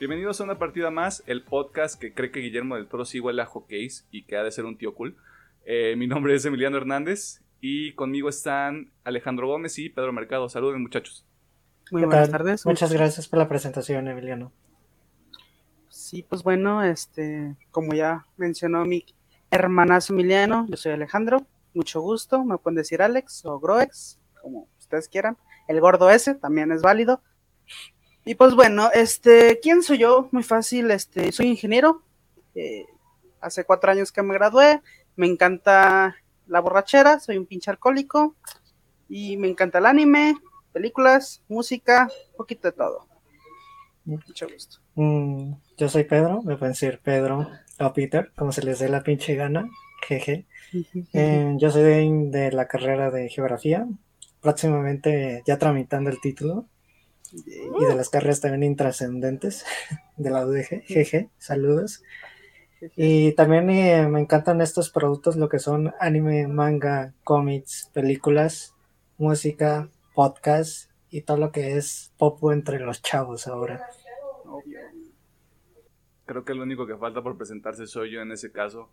Bienvenidos a una partida más, el podcast que cree que Guillermo del Toro sí huele a hockeys y que ha de ser un tío cool. Eh, mi nombre es Emiliano Hernández y conmigo están Alejandro Gómez y Pedro Mercado. Saluden muchachos. Muy buenas tardes. Muchas gracias por la presentación, Emiliano. Sí, pues bueno, este, como ya mencionó mi hermanazo Emiliano, yo soy Alejandro, mucho gusto, me pueden decir Alex o Groex, como ustedes quieran. El gordo ese también es válido. Y pues bueno, este, ¿quién soy yo? Muy fácil, este, soy ingeniero. Eh, hace cuatro años que me gradué. Me encanta la borrachera, soy un pinche alcohólico. Y me encanta el anime, películas, música, un poquito de todo. Mucho gusto. Mm, yo soy Pedro, me pueden decir Pedro o Peter, como se les dé la pinche gana. Jeje. Eh, yo soy de, la carrera de geografía, próximamente ya tramitando el título. Y de las carreras también intrascendentes de la UDG. Jeje, saludos. Y también eh, me encantan estos productos, lo que son anime, manga, cómics, películas, música, podcast y todo lo que es pop entre los chavos ahora. Creo que lo único que falta por presentarse soy yo en ese caso.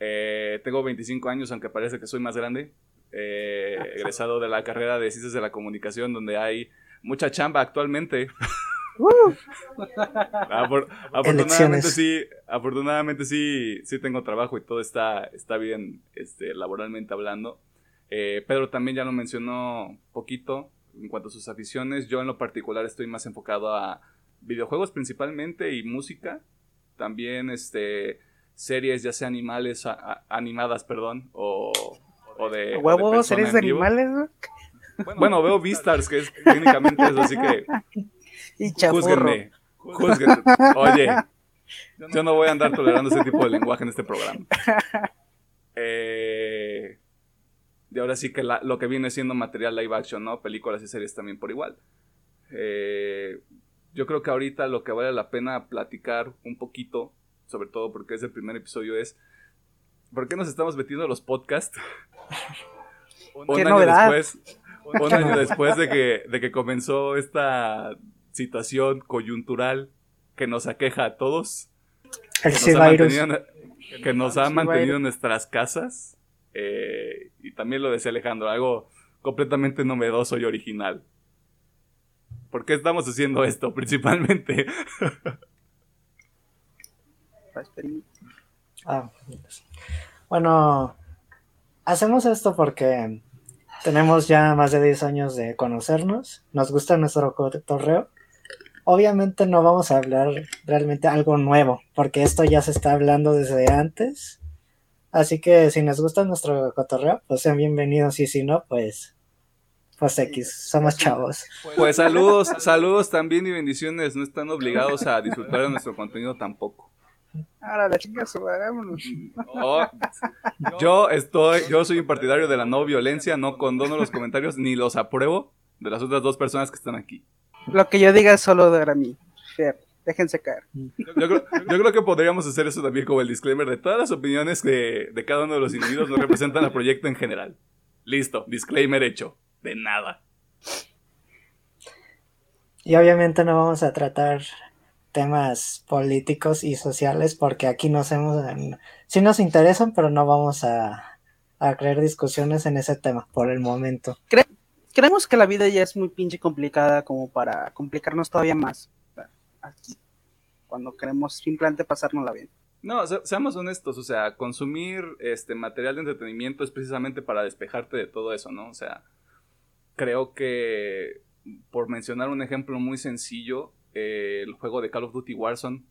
Eh, tengo 25 años, aunque parece que soy más grande. Eh, egresado de la carrera de Ciencias de la Comunicación, donde hay mucha chamba actualmente. afortunadamente sí, afortunadamente sí, sí tengo trabajo y todo está, está bien este, laboralmente hablando. Eh, Pedro también ya lo mencionó poquito en cuanto a sus aficiones. Yo en lo particular estoy más enfocado a videojuegos principalmente y música. También este series, ya sea animales, animadas, perdón, o, o de. ¿Huevos? ¿Series de animales? Bueno, veo Vistars, que es técnicamente eso, así que. Y júzguenme, júzguenme. Oye, yo no voy a andar tolerando ese tipo de lenguaje en este programa. Eh, y ahora sí que lo que viene siendo material live action, ¿no? Películas y series también por igual. Eh, yo creo que ahorita lo que vale la pena platicar un poquito, sobre todo porque es el primer episodio, es ¿por qué nos estamos metiendo a los podcasts? un año después, un año después de que, de que comenzó esta situación coyuntural que nos aqueja a todos. El que nos ha mantenido, que nos ha mantenido en nuestras casas. Eh, y también lo decía Alejandro, algo completamente novedoso y original. ¿Por qué estamos haciendo esto principalmente? Ah, bueno, hacemos esto porque tenemos ya más de 10 años de conocernos, nos gusta nuestro cotorreo. Obviamente no vamos a hablar realmente algo nuevo, porque esto ya se está hablando desde antes. Así que si nos gusta nuestro cotorreo, pues sean bienvenidos y si no, pues pues X, somos chavos. Pues saludos, saludos también y bendiciones. No están obligados a disfrutar de nuestro contenido tampoco. Ahora la chinga oh, yo estoy, yo soy un partidario de la no violencia, no condono los comentarios ni los apruebo de las otras dos personas que están aquí. Lo que yo diga es solo de mí. Déjense caer. Yo creo, yo creo, que podríamos hacer eso también como el disclaimer de todas las opiniones de, de cada uno de los individuos no representan al proyecto en general. Listo, disclaimer hecho de nada. Y obviamente no vamos a tratar temas políticos y sociales porque aquí nos hemos... Sí nos interesan, pero no vamos a, a crear discusiones en ese tema por el momento. creemos que la vida ya es muy pinche complicada como para complicarnos todavía más aquí, cuando queremos simplemente pasárnosla bien. No, seamos honestos, o sea, consumir este material de entretenimiento es precisamente para despejarte de todo eso, ¿no? O sea, creo que, por mencionar un ejemplo muy sencillo, eh, el juego de Call of Duty Warzone,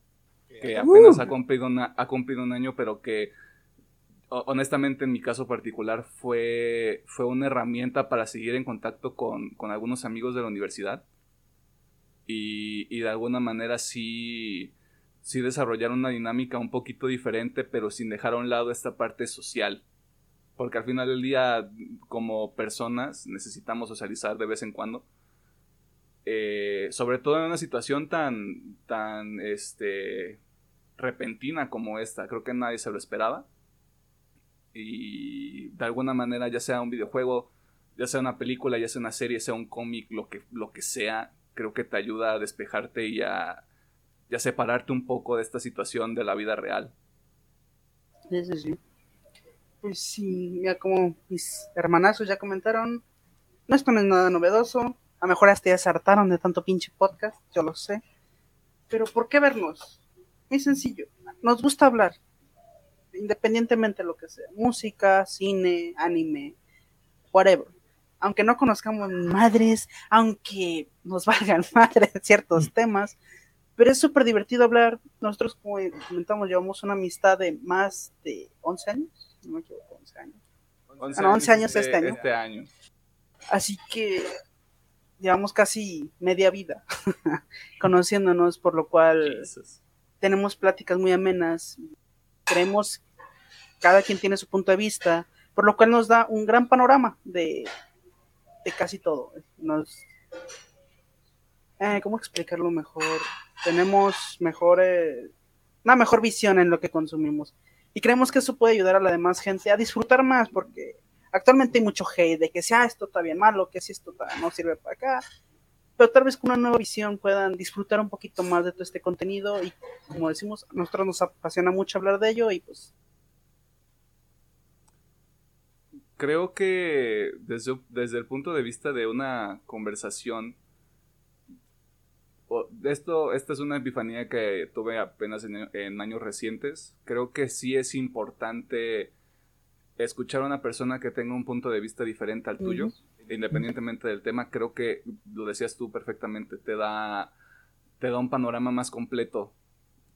que apenas ha, cumplido ha cumplido un año, pero que honestamente en mi caso particular fue, fue una herramienta para seguir en contacto con, algunos amigos de la universidad. Y, y, de alguna manera sí, sí desarrollar una dinámica un poquito diferente, pero sin dejar a un lado esta parte social porque al final del día, como personas, necesitamos socializar de vez en cuando. Eh, sobre todo en una situación tan, tan, este, repentina como esta. Creo que nadie se lo esperaba. Y de alguna manera, ya sea un videojuego, ya sea una película, ya sea una serie, sea un cómic, lo que, lo que sea, creo que te ayuda a despejarte y a, ya separarte un poco de esta situación de la vida real. Sí, sí. Pues sí, ya como mis hermanazos ya comentaron, no es nada novedoso. A lo mejor hasta ya se hartaron de tanto pinche podcast, yo lo sé. Pero ¿por qué vernos? Muy sencillo. Nos gusta hablar, independientemente de lo que sea. Música, cine, anime, whatever. Aunque no conozcamos madres, aunque nos valgan madres ciertos temas, pero es súper divertido hablar. Nosotros, como comentamos, llevamos una amistad de más de 11 años. No me equivoco, 11 años. 11, Ah, 11 años este año. Este año. Así que llevamos casi media vida conociéndonos, por lo cual Jesus. tenemos pláticas muy amenas. Creemos cada quien tiene su punto de vista, por lo cual nos da un gran panorama de, de casi todo. Nos, eh, ¿Cómo explicarlo mejor? Tenemos mejor, eh, una mejor visión en lo que consumimos. Y creemos que eso puede ayudar a la demás gente a disfrutar más, porque actualmente hay mucho hate de que si ah, esto está bien malo, que si esto no sirve para acá. Pero tal vez con una nueva visión puedan disfrutar un poquito más de todo este contenido y como decimos, a nosotros nos apasiona mucho hablar de ello y pues Creo que desde, desde el punto de vista de una conversación, esto, esta es una epifanía que tuve apenas en, en años recientes. Creo que sí es importante escuchar a una persona que tenga un punto de vista diferente al tuyo, independientemente del tema. Creo que lo decías tú perfectamente, te da, te da un panorama más completo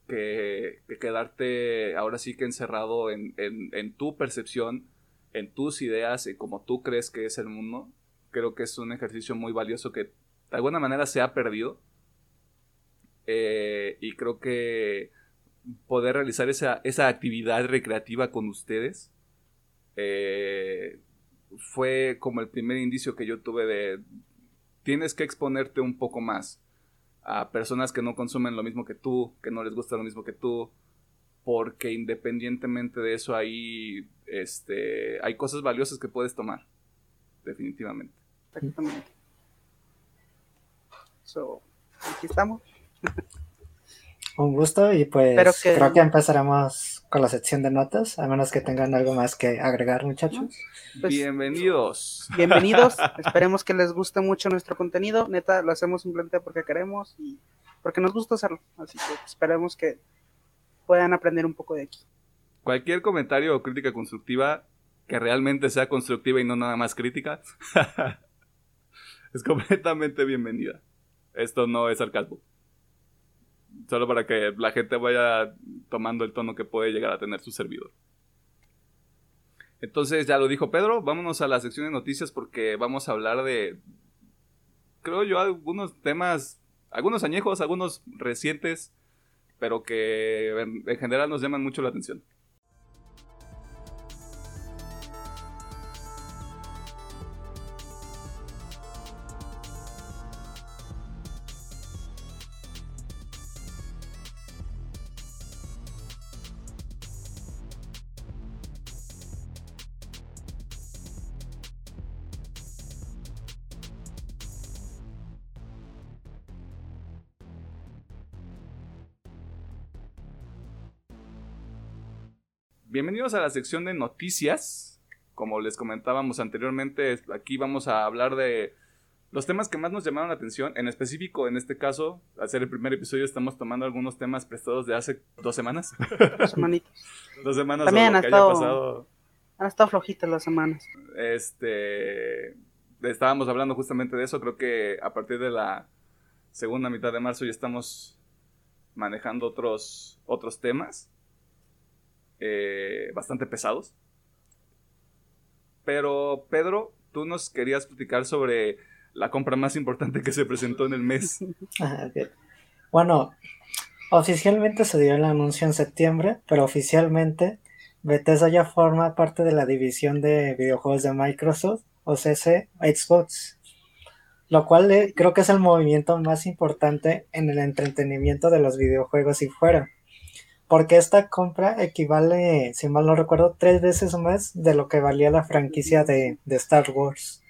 que, que quedarte ahora sí que encerrado en, en- en tu percepción, en tus ideas, en como tú crees que es el mundo. Creo que es un ejercicio muy valioso que de alguna manera se ha perdido. Eh, y creo que poder realizar esa, esa actividad recreativa con ustedes eh, fue como el primer indicio que yo tuve de tienes que exponerte un poco más a personas que no consumen lo mismo que tú, que no les gusta lo mismo que tú, porque independientemente de eso hay, este, hay cosas valiosas que puedes tomar, definitivamente. exactamente. So, aquí estamos. Un gusto y pues que- creo que empezaremos con la sección de notas, a menos que tengan algo más que agregar, muchachos. Pues- Bienvenidos. Bienvenidos, esperemos que les guste mucho nuestro contenido. Neta, lo hacemos simplemente porque queremos y porque nos gusta hacerlo. Así que esperemos que puedan aprender un poco de aquí. Cualquier comentario o crítica constructiva que realmente sea constructiva y no nada más crítica, es completamente bienvenida. Esto no es sarcasmo. Solo para que la gente vaya tomando el tono que puede llegar a tener su servidor. Entonces, ya lo dijo Pedro, vámonos a la sección de noticias porque vamos a hablar de, creo yo, algunos temas, algunos añejos, algunos recientes, pero que en, en general nos llaman mucho la atención. Bienvenidos a la sección de noticias. Como les comentábamos anteriormente, aquí vamos a hablar de los temas que más nos llamaron la atención. En específico, en este caso, al ser el primer episodio, estamos tomando algunos temas prestados de hace dos semanas. Dos semanitas. dos semanas También o lo ha que estado- haya pasado. Han estado flojitas las semanas. Este. Estábamos hablando justamente de eso. Creo que a partir de la segunda mitad de marzo ya estamos manejando otros, otros temas. Eh, bastante pesados. Pero, Pedro, tú nos querías platicar sobre la compra más importante que se presentó en el mes. Ok. Bueno, oficialmente se dio el anuncio en septiembre, pero oficialmente Bethesda ya forma parte de la división de videojuegos de Microsoft, o CC Xbox, lo cual eh, creo que es el movimiento más importante en el entretenimiento de los videojuegos y fuera, porque esta compra equivale, si mal no recuerdo, tres veces más de lo que valía la franquicia de, de Star Wars.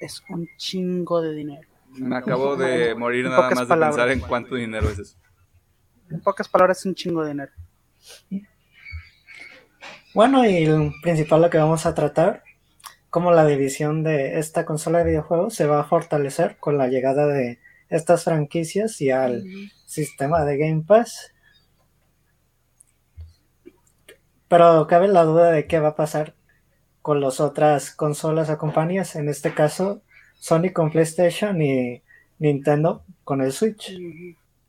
Es un chingo de dinero. Me acabo de morir nada más de pensar en cuánto dinero es eso. En pocas palabras, es un chingo de dinero. Bueno, y el principal lo que vamos a tratar, cómo la división de esta consola de videojuegos se va a fortalecer con la llegada de estas franquicias y al sistema de Game Pass. Pero cabe la duda de qué va a pasar con las otras consolas o compañías, en este caso Sony con PlayStation y Nintendo con el Switch.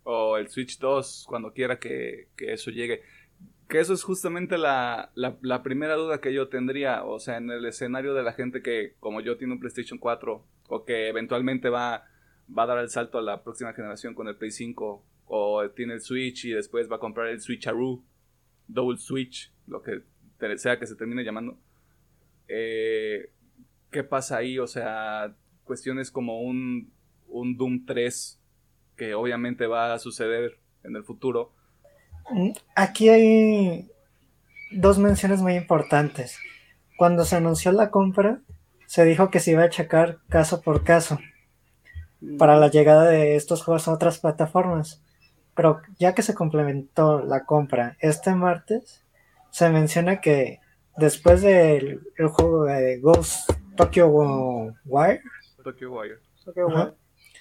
O el Switch 2, cuando quiera que, eso llegue. Que eso es justamente la, la, primera duda que yo tendría. O sea, en el escenario de la gente que, como yo, tiene un PlayStation 4 o que eventualmente va, va a dar el salto a la próxima generación con el Play 5 o tiene el Switch y después va a comprar el Switch Aru, Double Switch, lo que sea que se termine llamando. Eh, ¿Qué pasa ahí? O sea, cuestiones como un, un Doom 3, que obviamente va a suceder en el futuro. Mm, aquí hay dos menciones muy importantes. Cuando se anunció la compra, se dijo que se iba a checar caso por caso para la llegada de estos juegos a otras plataformas. Pero ya que se complementó la compra este martes, se menciona que después del juego de Ghost Tokyo Wire,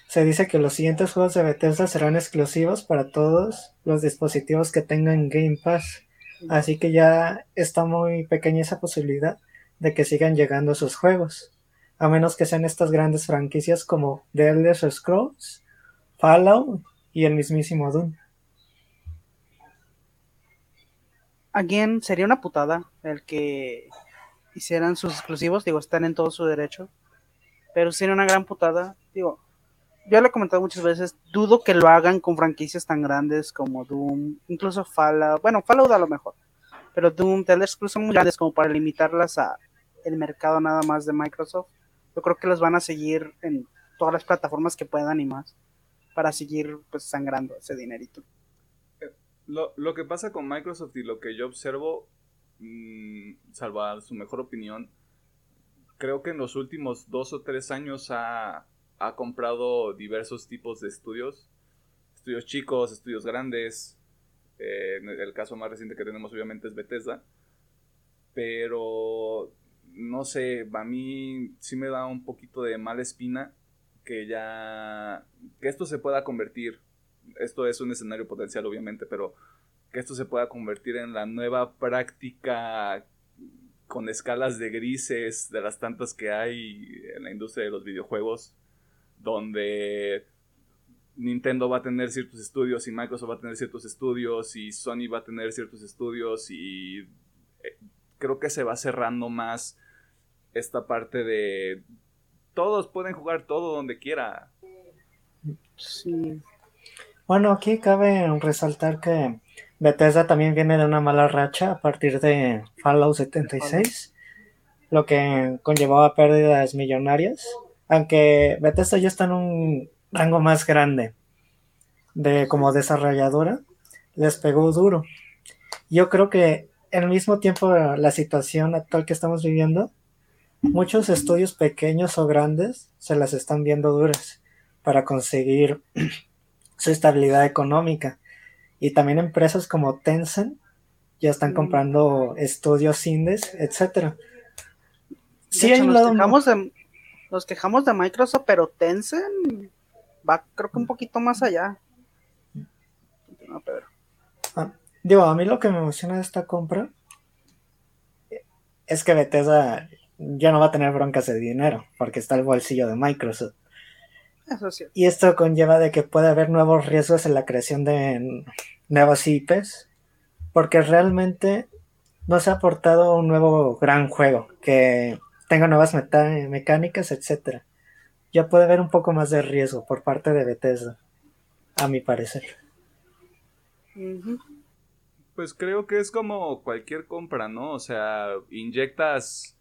se dice que los siguientes juegos de Bethesda serán exclusivos para todos los dispositivos que tengan Game Pass. Así que ya está muy pequeña esa posibilidad de que sigan llegando sus juegos. A menos que sean estas grandes franquicias como The Elder Scrolls, Fallout y el mismísimo Doom. Again, sería una putada el que hicieran sus exclusivos, digo, están en todo su derecho, pero sería una gran putada, digo, yo lo he comentado muchas veces, dudo que lo hagan con franquicias tan grandes como Doom, incluso Fallout, bueno, Fallout a lo mejor, pero Doom, The Scrolls son muy grandes como para limitarlas a el mercado nada más de Microsoft. Yo creo que los van a seguir en todas las plataformas que puedan y más para seguir pues sangrando ese dinerito. Lo, lo, que pasa con Microsoft y lo que yo observo, mmm, salvo su mejor opinión, creo que en los últimos dos o tres años ha, ha comprado diversos tipos de estudios. Estudios chicos, estudios grandes. Eh, el caso más reciente que tenemos obviamente es Bethesda. Pero no sé, a mí sí me da un poquito de mala espina que ya que esto se pueda convertir esto es un escenario potencial obviamente, pero que esto se pueda convertir en la nueva práctica con escalas de grises de las tantas que hay en la industria de los videojuegos, donde Nintendo va a tener ciertos estudios y Microsoft va a tener ciertos estudios y Sony va a tener ciertos estudios y eh, creo que se va cerrando más esta parte de todos pueden jugar todo donde quiera. Sí, bueno, aquí cabe resaltar que Bethesda también viene de una mala racha a partir de Fallout 76, lo que conllevaba pérdidas millonarias, aunque Bethesda ya está en un rango más grande de como desarrolladora, les pegó duro. Yo creo que al mismo tiempo la situación actual que estamos viviendo, muchos estudios pequeños o grandes se las están viendo duras para conseguir su estabilidad económica. Y también empresas como Tencent ya están mm. comprando estudios indies, etcétera. Sí, nos, quejamos de, nos quejamos de Microsoft, pero Tencent va creo que un poquito más allá. Ah, digo, a mí lo que me emociona de esta compra es que Bethesda ya no va a tener broncas de dinero, porque está el bolsillo de Microsoft. Y esto conlleva de que puede haber nuevos riesgos en la creación de nuevos IPs, porque realmente no se ha aportado un nuevo gran juego que tenga nuevas mecánicas, etcétera. Ya puede haber un poco más de riesgo por parte de Bethesda, a mi parecer. Pues creo que es como cualquier compra, ¿no? O sea, inyectas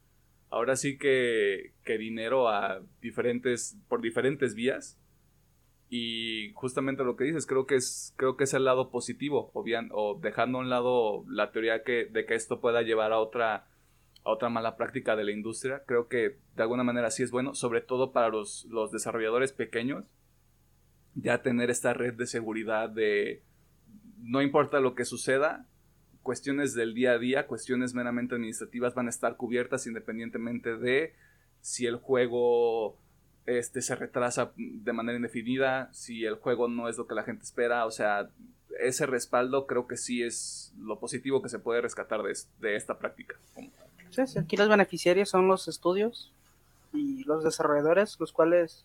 ahora sí que, que dinero a diferentes, por diferentes vías. Y justamente lo que dices, creo que es, creo que es el lado positivo, o, bien, o dejando a un lado la teoría que, de que esto pueda llevar a otra, a otra mala práctica de la industria. Creo que de alguna manera sí es bueno, sobre todo para los, los desarrolladores pequeños, ya tener esta red de seguridad de no importa lo que suceda, cuestiones del día a día, cuestiones meramente administrativas van a estar cubiertas independientemente de si el juego este, se retrasa de manera indefinida, si el juego no es lo que la gente espera, o sea, ese respaldo creo que sí es lo positivo que se puede rescatar de, esta práctica. Sí, aquí los beneficiarios son los estudios y los desarrolladores, los cuales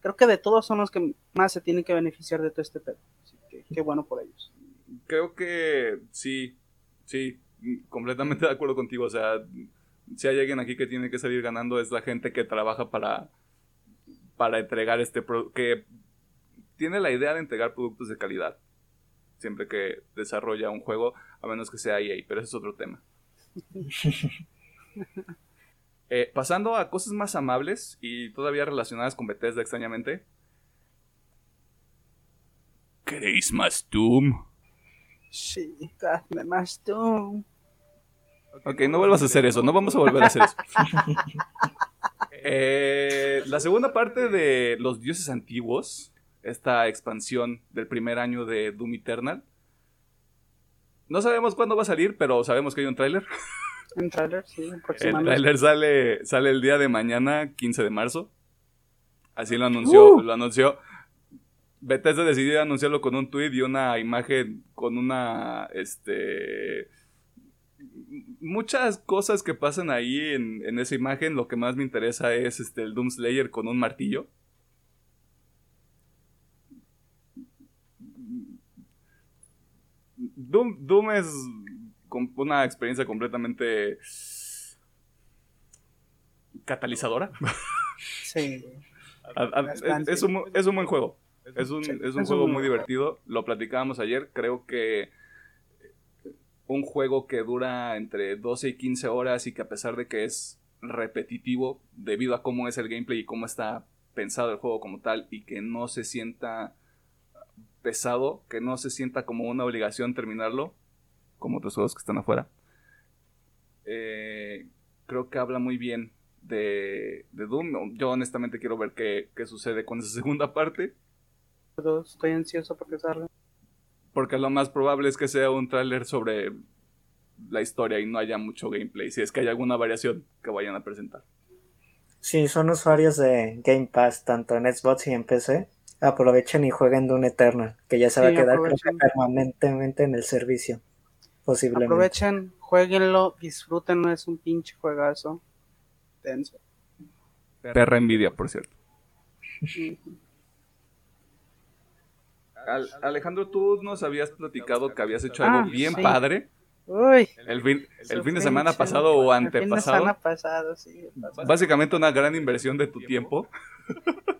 creo que de todos son los que más se tienen que beneficiar de todo este pedo. Así que qué bueno por ellos. Creo que sí, sí, completamente de acuerdo contigo. O sea, si hay alguien aquí que tiene que salir ganando es la gente que trabaja para, para entregar este que tiene la idea de entregar productos de calidad siempre que desarrolla un juego, a menos que sea EA, pero ese es otro tema. Eh, pasando a cosas más amables y todavía relacionadas con Bethesda extrañamente. ¿Queréis más Doom? Sí, dame más Doom. Ok, no vuelvas a hacer eso, no vamos a volver a hacer eso. Eh, la segunda parte de Los Dioses Antiguos, esta expansión del primer año de Doom Eternal. No sabemos cuándo va a salir, pero sabemos que hay un tráiler. Un tráiler, sí, El tráiler sale, sale el día de mañana, 15 de marzo. Así lo anunció, uh. lo anunció. Bethesda decidió anunciarlo con un tweet y una imagen con una, este, muchas cosas que pasan ahí en, en, esa imagen. Lo que más me interesa es este, el Doom Slayer con un martillo. Doom, Doom es una experiencia completamente catalizadora. Sí. es, un, buen juego. Es un, es un juego muy divertido. Lo platicábamos ayer. Creo que un juego que dura entre 12 y 15 horas y que a pesar de que es repetitivo debido a cómo es el gameplay y cómo está pensado el juego como tal y que no se sienta pesado, que no se sienta como una obligación terminarlo, como otros juegos que están afuera. Eh, creo que habla muy bien de, Doom. Yo honestamente quiero ver qué, sucede con esa segunda parte. Estoy ansioso por que salga. Porque lo más probable es que sea un tráiler sobre la historia y no haya mucho gameplay, si es que hay alguna variación que vayan a presentar. Si son usuarios de Game Pass tanto en Xbox y en PC, aprovechen y jueguen Doom Eternal, que ya se va a quedar permanentemente en el servicio. Posiblemente. Aprovechen, jueguenlo, disfrútenlo, es un pinche juegazo. Tenso. Perra envidia, por cierto. Alejandro, tú nos habías platicado que habías hecho algo ah, bien padre. Uy, el fin, el fin de semana pasado o antepasado. El fin de semana pasado, sí. Básicamente una gran inversión de tu tiempo.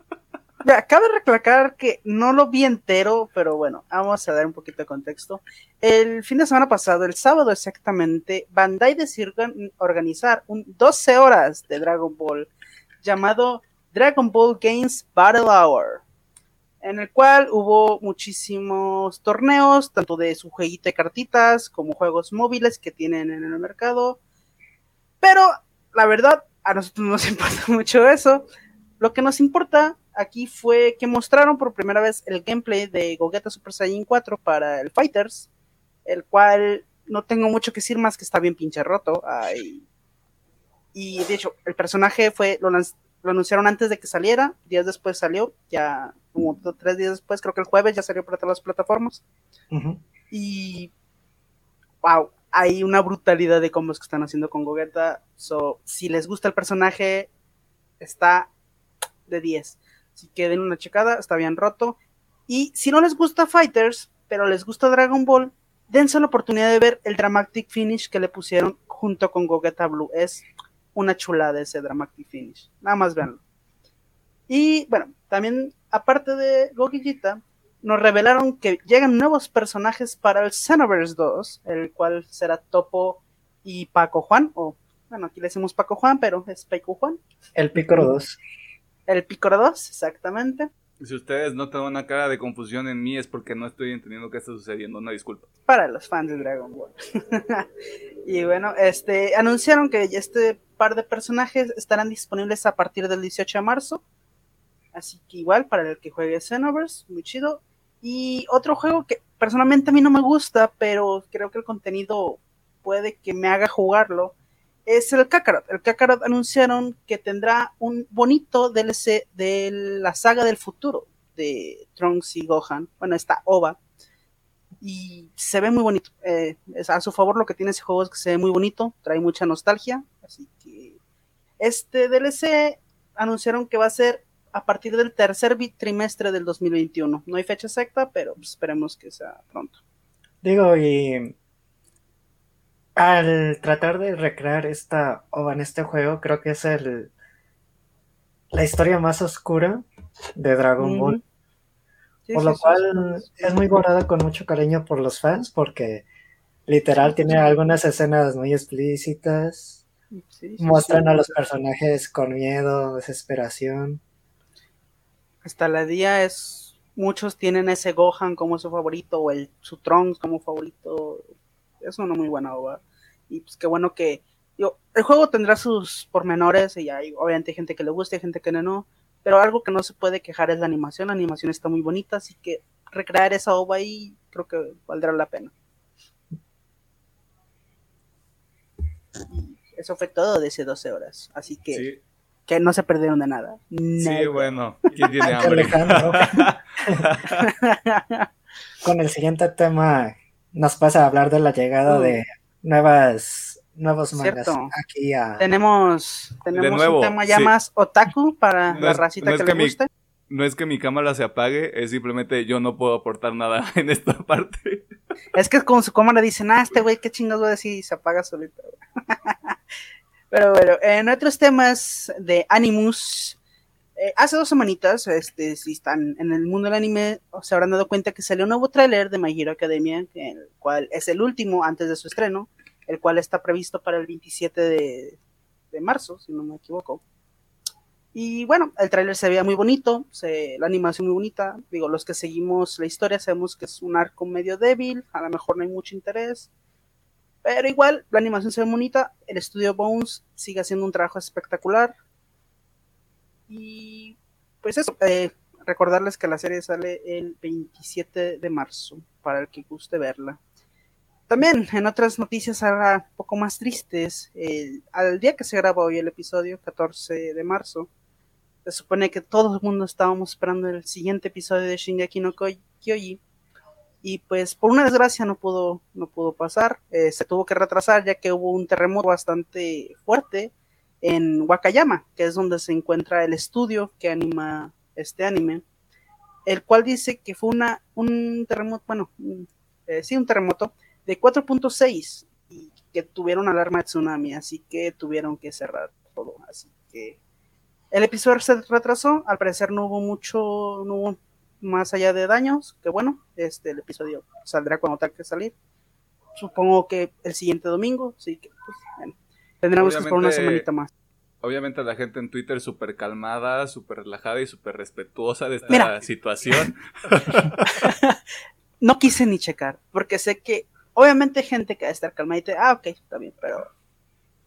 Ya, cabe recalcar que no lo vi entero, pero bueno, vamos a dar un poquito de contexto. El fin de semana pasado, el sábado exactamente, Bandai decidió organizar un 12 horas de Dragon Ball llamado Dragon Ball Games Battle Hour, en el cual hubo muchísimos torneos, tanto de su jueguito de cartitas como juegos móviles que tienen en el mercado. Pero la verdad, a nosotros no nos importa mucho eso. Lo que nos importa aquí fue que mostraron por primera vez el gameplay de Gogeta Super Saiyan 4 para el Fighters, el cual no tengo mucho que decir más que está bien pinche roto. y de hecho, el personaje fue, lo, anunciaron antes de que saliera, días después salió, ya como tres días después, creo que el jueves ya salió para todas las plataformas. Y wow, hay una brutalidad de combos que están haciendo con Gogeta. So, si les gusta el personaje, está de 10. Si quieren una checada, está bien roto. Y si no les gusta Fighters, pero les gusta Dragon Ball, dense la oportunidad de ver el Dramatic Finish que le pusieron junto con Gogeta Blue. Es una chulada ese Dramatic Finish. Nada más veanlo. Y bueno, también aparte de Gogeta, nos revelaron que llegan nuevos personajes para el Xenoverse 2, el cual será Topo y Paco Juan, o bueno, aquí le decimos Paco Juan, pero es Paco Juan. El Picoro 2. El Picoro 2, exactamente. Si ustedes notan una cara de confusión en mí es porque no estoy entendiendo qué está sucediendo, una disculpa. Para los fans de Dragon Ball. y bueno, este anunciaron que este par de personajes estarán disponibles a partir del 18 de marzo. Así que igual para el que juegue Xenoverse, muy chido. Y otro juego que personalmente a mí no me gusta, pero creo que el contenido puede que me haga jugarlo, es el Kakarot. El Kakarot anunciaron que tendrá un bonito DLC de la saga del futuro de Trunks y Gohan. Bueno, está OVA. Y se ve muy bonito. Eh, a su favor lo que tiene ese juego es que se ve muy bonito, trae mucha nostalgia. Así que este DLC anunciaron que va a ser a partir del tercer trimestre del 2021. No hay fecha exacta, pero esperemos que sea pronto. Digo, y al tratar de recrear esta ova en este juego, creo que es el la historia más oscura de Dragon Ball. por lo cual es muy guardada con mucho cariño por los fans, porque literal tiene algunas escenas muy explícitas. muestran a los personajes con miedo, desesperación. Hasta la día es. Muchos tienen ese Gohan como su favorito, o el su Trunks como favorito es una muy buena obra. Y pues qué bueno que. Yo, el juego tendrá sus pormenores y hay obviamente gente que le guste y gente que no, pero algo que no se puede quejar es la animación. La animación está muy bonita, así que recrear esa ova ahí creo que valdrá la pena. Eso fue todo de ese 12 horas, así que que no se perdieron de nada. Sí, bueno, ¿quién tiene hambre? Con el siguiente tema nos pasa a hablar de la llegada de nuevas nuevos mangas aquí a... Tenemos, tenemos un tema ya más otaku para la racita que, le guste. no es que mi cámara se apague, es simplemente yo no puedo aportar nada en esta parte. Es que con su cámara dicen, ah, este güey, qué chingados voy a decir y se apaga solito. Pero bueno, en otros temas de Animus, eh, hace dos semanitas, este, si están en el mundo del anime, se habrán dado cuenta que salió un nuevo tráiler de My Hero Academia, el cual es el último antes de su estreno, el cual está previsto para el 27 de, marzo, si no me equivoco. Y bueno, el tráiler se veía muy bonito, la animación muy bonita. Digo, los que seguimos la historia sabemos que es un arco medio débil, a lo mejor no hay mucho interés. Pero igual, la animación se ve bonita. El estudio Bones sigue haciendo un trabajo espectacular. Y pues eso, eh, recordarles que la serie sale el 27 de marzo, para el que guste verla. También en otras noticias ahora un poco más tristes, al día que se graba hoy el episodio, 14 de marzo, se supone que todo el mundo estábamos esperando el siguiente episodio de Shingeki no Kyoji, y pues por una desgracia no pudo, no pudo pasar, eh, se tuvo que retrasar ya que hubo un terremoto bastante fuerte en Wakayama, que es donde se encuentra el estudio que anima este anime, el cual dice que fue una, un terremoto, bueno, eh, sí, un terremoto de 4.6 y que tuvieron alarma de tsunami, así que tuvieron que cerrar todo, así que el episodio se retrasó, al parecer no hubo mucho, no hubo más allá de daños, que bueno, este, el episodio saldrá cuando tenga que salir, supongo que el siguiente domingo, así que pues, bueno Tendremos que esperar una semanita más. Obviamente la gente en Twitter súper calmada, súper relajada y súper respetuosa de esta situación. no quise ni checar, porque sé que obviamente hay gente que va a estar calmada y te, ah, ok, está bien, pero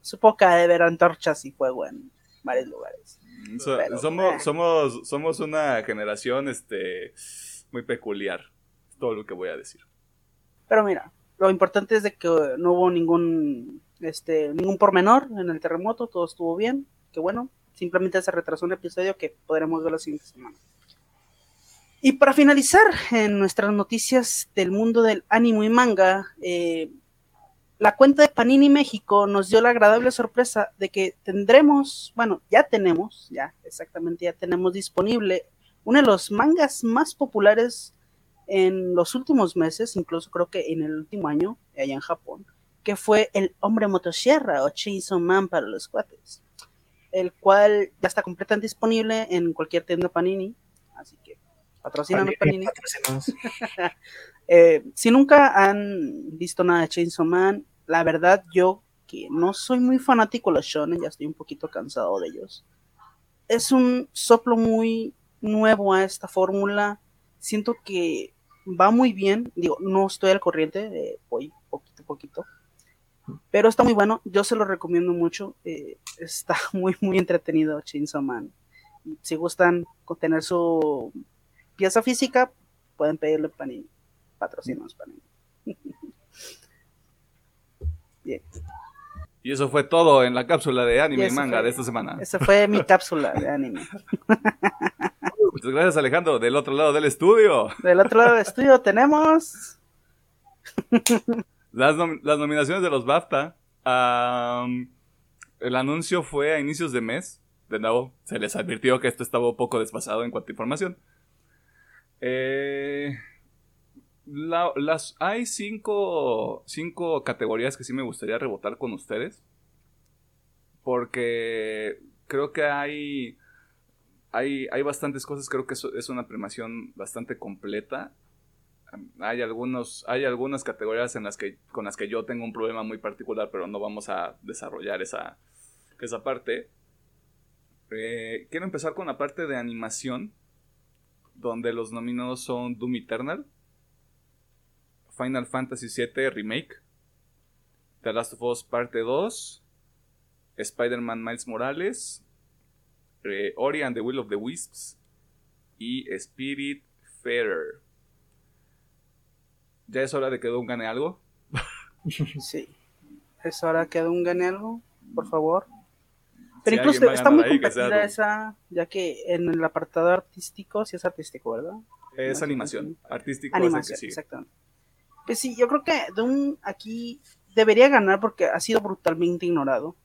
supongo que ha de ver antorchas y fuego en varios lugares. somos, eh. somos, somos una generación este, muy peculiar, todo lo que voy a decir. Pero mira, lo importante es de que no hubo ningún este, ningún pormenor en el terremoto, todo estuvo bien, que bueno, simplemente se retrasó un episodio que podremos ver la siguiente semana. Y para finalizar, en nuestras noticias del mundo del anime y manga, eh, la cuenta de Panini México nos dio la agradable sorpresa de que tendremos, bueno, ya tenemos, ya exactamente ya tenemos disponible uno de los mangas más populares en los últimos meses, incluso creo que en el último año, allá en Japón, que fue el hombre motosierra o Chainsaw Man para los cuates, el cual ya está completamente disponible en cualquier tienda Panini, así que patrocinan Panini. eh, si nunca han visto nada de Chainsaw Man, la verdad yo que no soy muy fanático de los shonen, ya estoy un poquito cansado de ellos. Es un soplo muy nuevo a esta fórmula. Siento que va muy bien. Digo, no estoy al corriente, voy poquito a poquito. Pero está muy bueno, yo se lo recomiendo mucho. Eh, está muy, muy entretenido Chainsaw Man. Si gustan tener su pieza física, pueden pedirle Panini. Patrocinos Panini. Bien. Y eso fue todo en la cápsula de anime y, manga de esta semana. Esa fue mi cápsula de anime. Muchas gracias, Alejandro. Del otro lado del estudio. Del otro lado del estudio tenemos. Las, nominaciones de los BAFTA. el anuncio fue a inicios de mes. De nuevo, se les advirtió que esto estaba un poco desfasado en cuanto a información. Eh, las, hay cinco, cinco categorías que sí me gustaría rebotar con ustedes. Porque creo que hay, hay, hay bastantes cosas. Creo que es una premación bastante completa. Hay, algunos, hay algunas categorías en las que, con las que yo tengo un problema muy particular, pero no vamos a desarrollar esa, esa parte. Eh, quiero empezar con la parte de animación, donde los nominados son Doom Eternal, Final Fantasy VII Remake, The Last of Us Parte 2, Spider-Man Miles Morales, eh, Ori and the Will of the Wisps y Spirit Fairer. ¿Ya es hora de que Doom gane algo? sí. Es hora que Doom gane algo, por favor. Pero incluso está muy competida esa, ya que en el apartado artístico, sí es artístico, ¿verdad? Es animación. Artístico animación, es exactamente. Pues sí, yo creo que Doom aquí debería ganar porque ha sido brutalmente ignorado.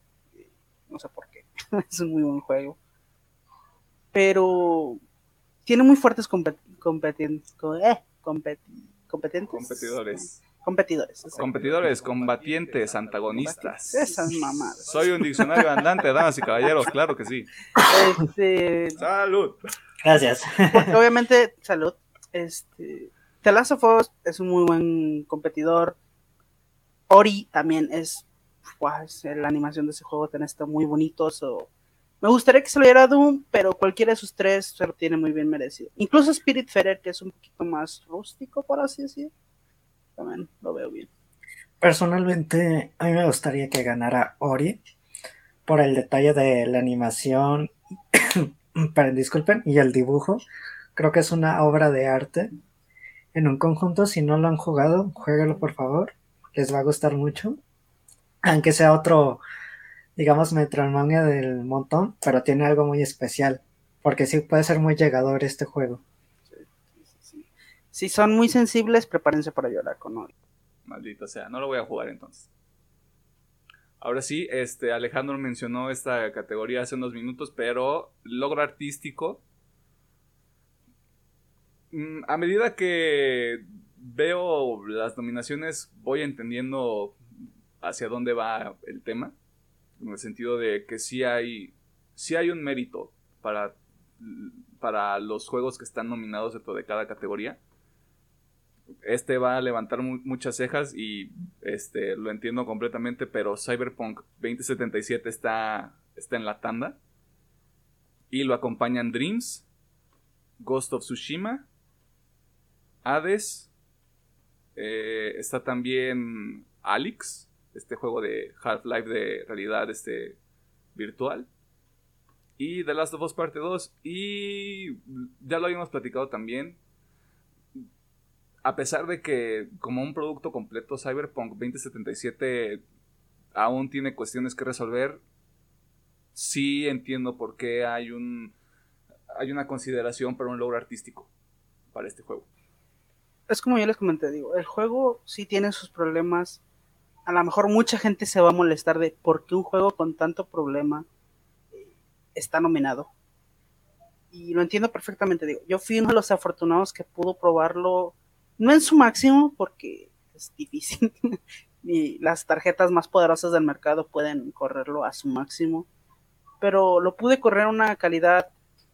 No sé por qué. es un muy buen juego. Pero tiene muy fuertes competentes. Eh, competentes. Competidores. Competidores. Competidores, combatientes, antagonistas. Esas mamadas. Soy un diccionario andante, damas y caballeros, claro que sí. Este... Salud. Gracias. obviamente, salud. Este, The Last of Us es un muy buen competidor. Ori también es, la animación de ese juego también está muy bonito. Me gustaría que se lo diera Doom, pero cualquiera de sus tres se lo tiene muy bien merecido. Incluso Spirit Ferrer, que es un poquito más rústico, por así decir, también lo veo bien. Personalmente, a mí me gustaría que ganara Ori por el detalle de la animación, disculpen, y el dibujo. Creo que es una obra de arte en un conjunto. Si no lo han jugado, jueguelo por favor. Les va a gustar mucho. Aunque sea otro, digamos, Metroidvania del montón, pero tiene algo muy especial. Porque sí puede ser muy llegador este juego. Si son muy sensibles, prepárense para llorar con hoy. Maldito sea, no lo voy a jugar entonces. Ahora sí, este Alejandro mencionó esta categoría hace unos minutos, pero logro artístico Mm, a medida que veo las nominaciones, voy entendiendo hacia dónde va el tema. En el sentido de que sí hay, sí hay un mérito para, para los juegos que están nominados dentro de cada categoría. Este va a levantar muchas cejas y este, lo entiendo completamente, pero Cyberpunk 2077 está, está en la tanda. Y lo acompañan Dreams, Ghost of Tsushima, Hades. Eh, está también Alex, este juego de Half-Life de realidad este, virtual. Y The Last of Us Parte 2. Y ya lo habíamos platicado también. A pesar de que como un producto completo Cyberpunk 2077 aún tiene cuestiones que resolver, sí entiendo por qué hay un hay una consideración para un logro artístico para este juego es como yo les comenté, digo, el juego sí tiene sus problemas. A lo mejor mucha gente se va a molestar de por qué un juego con tanto problema eh, está nominado. Y lo entiendo perfectamente, digo, yo fui uno de los afortunados que pudo probarlo, no en su máximo, porque es difícil, ni las tarjetas más poderosas del mercado pueden correrlo a su máximo, pero lo pude correr a una calidad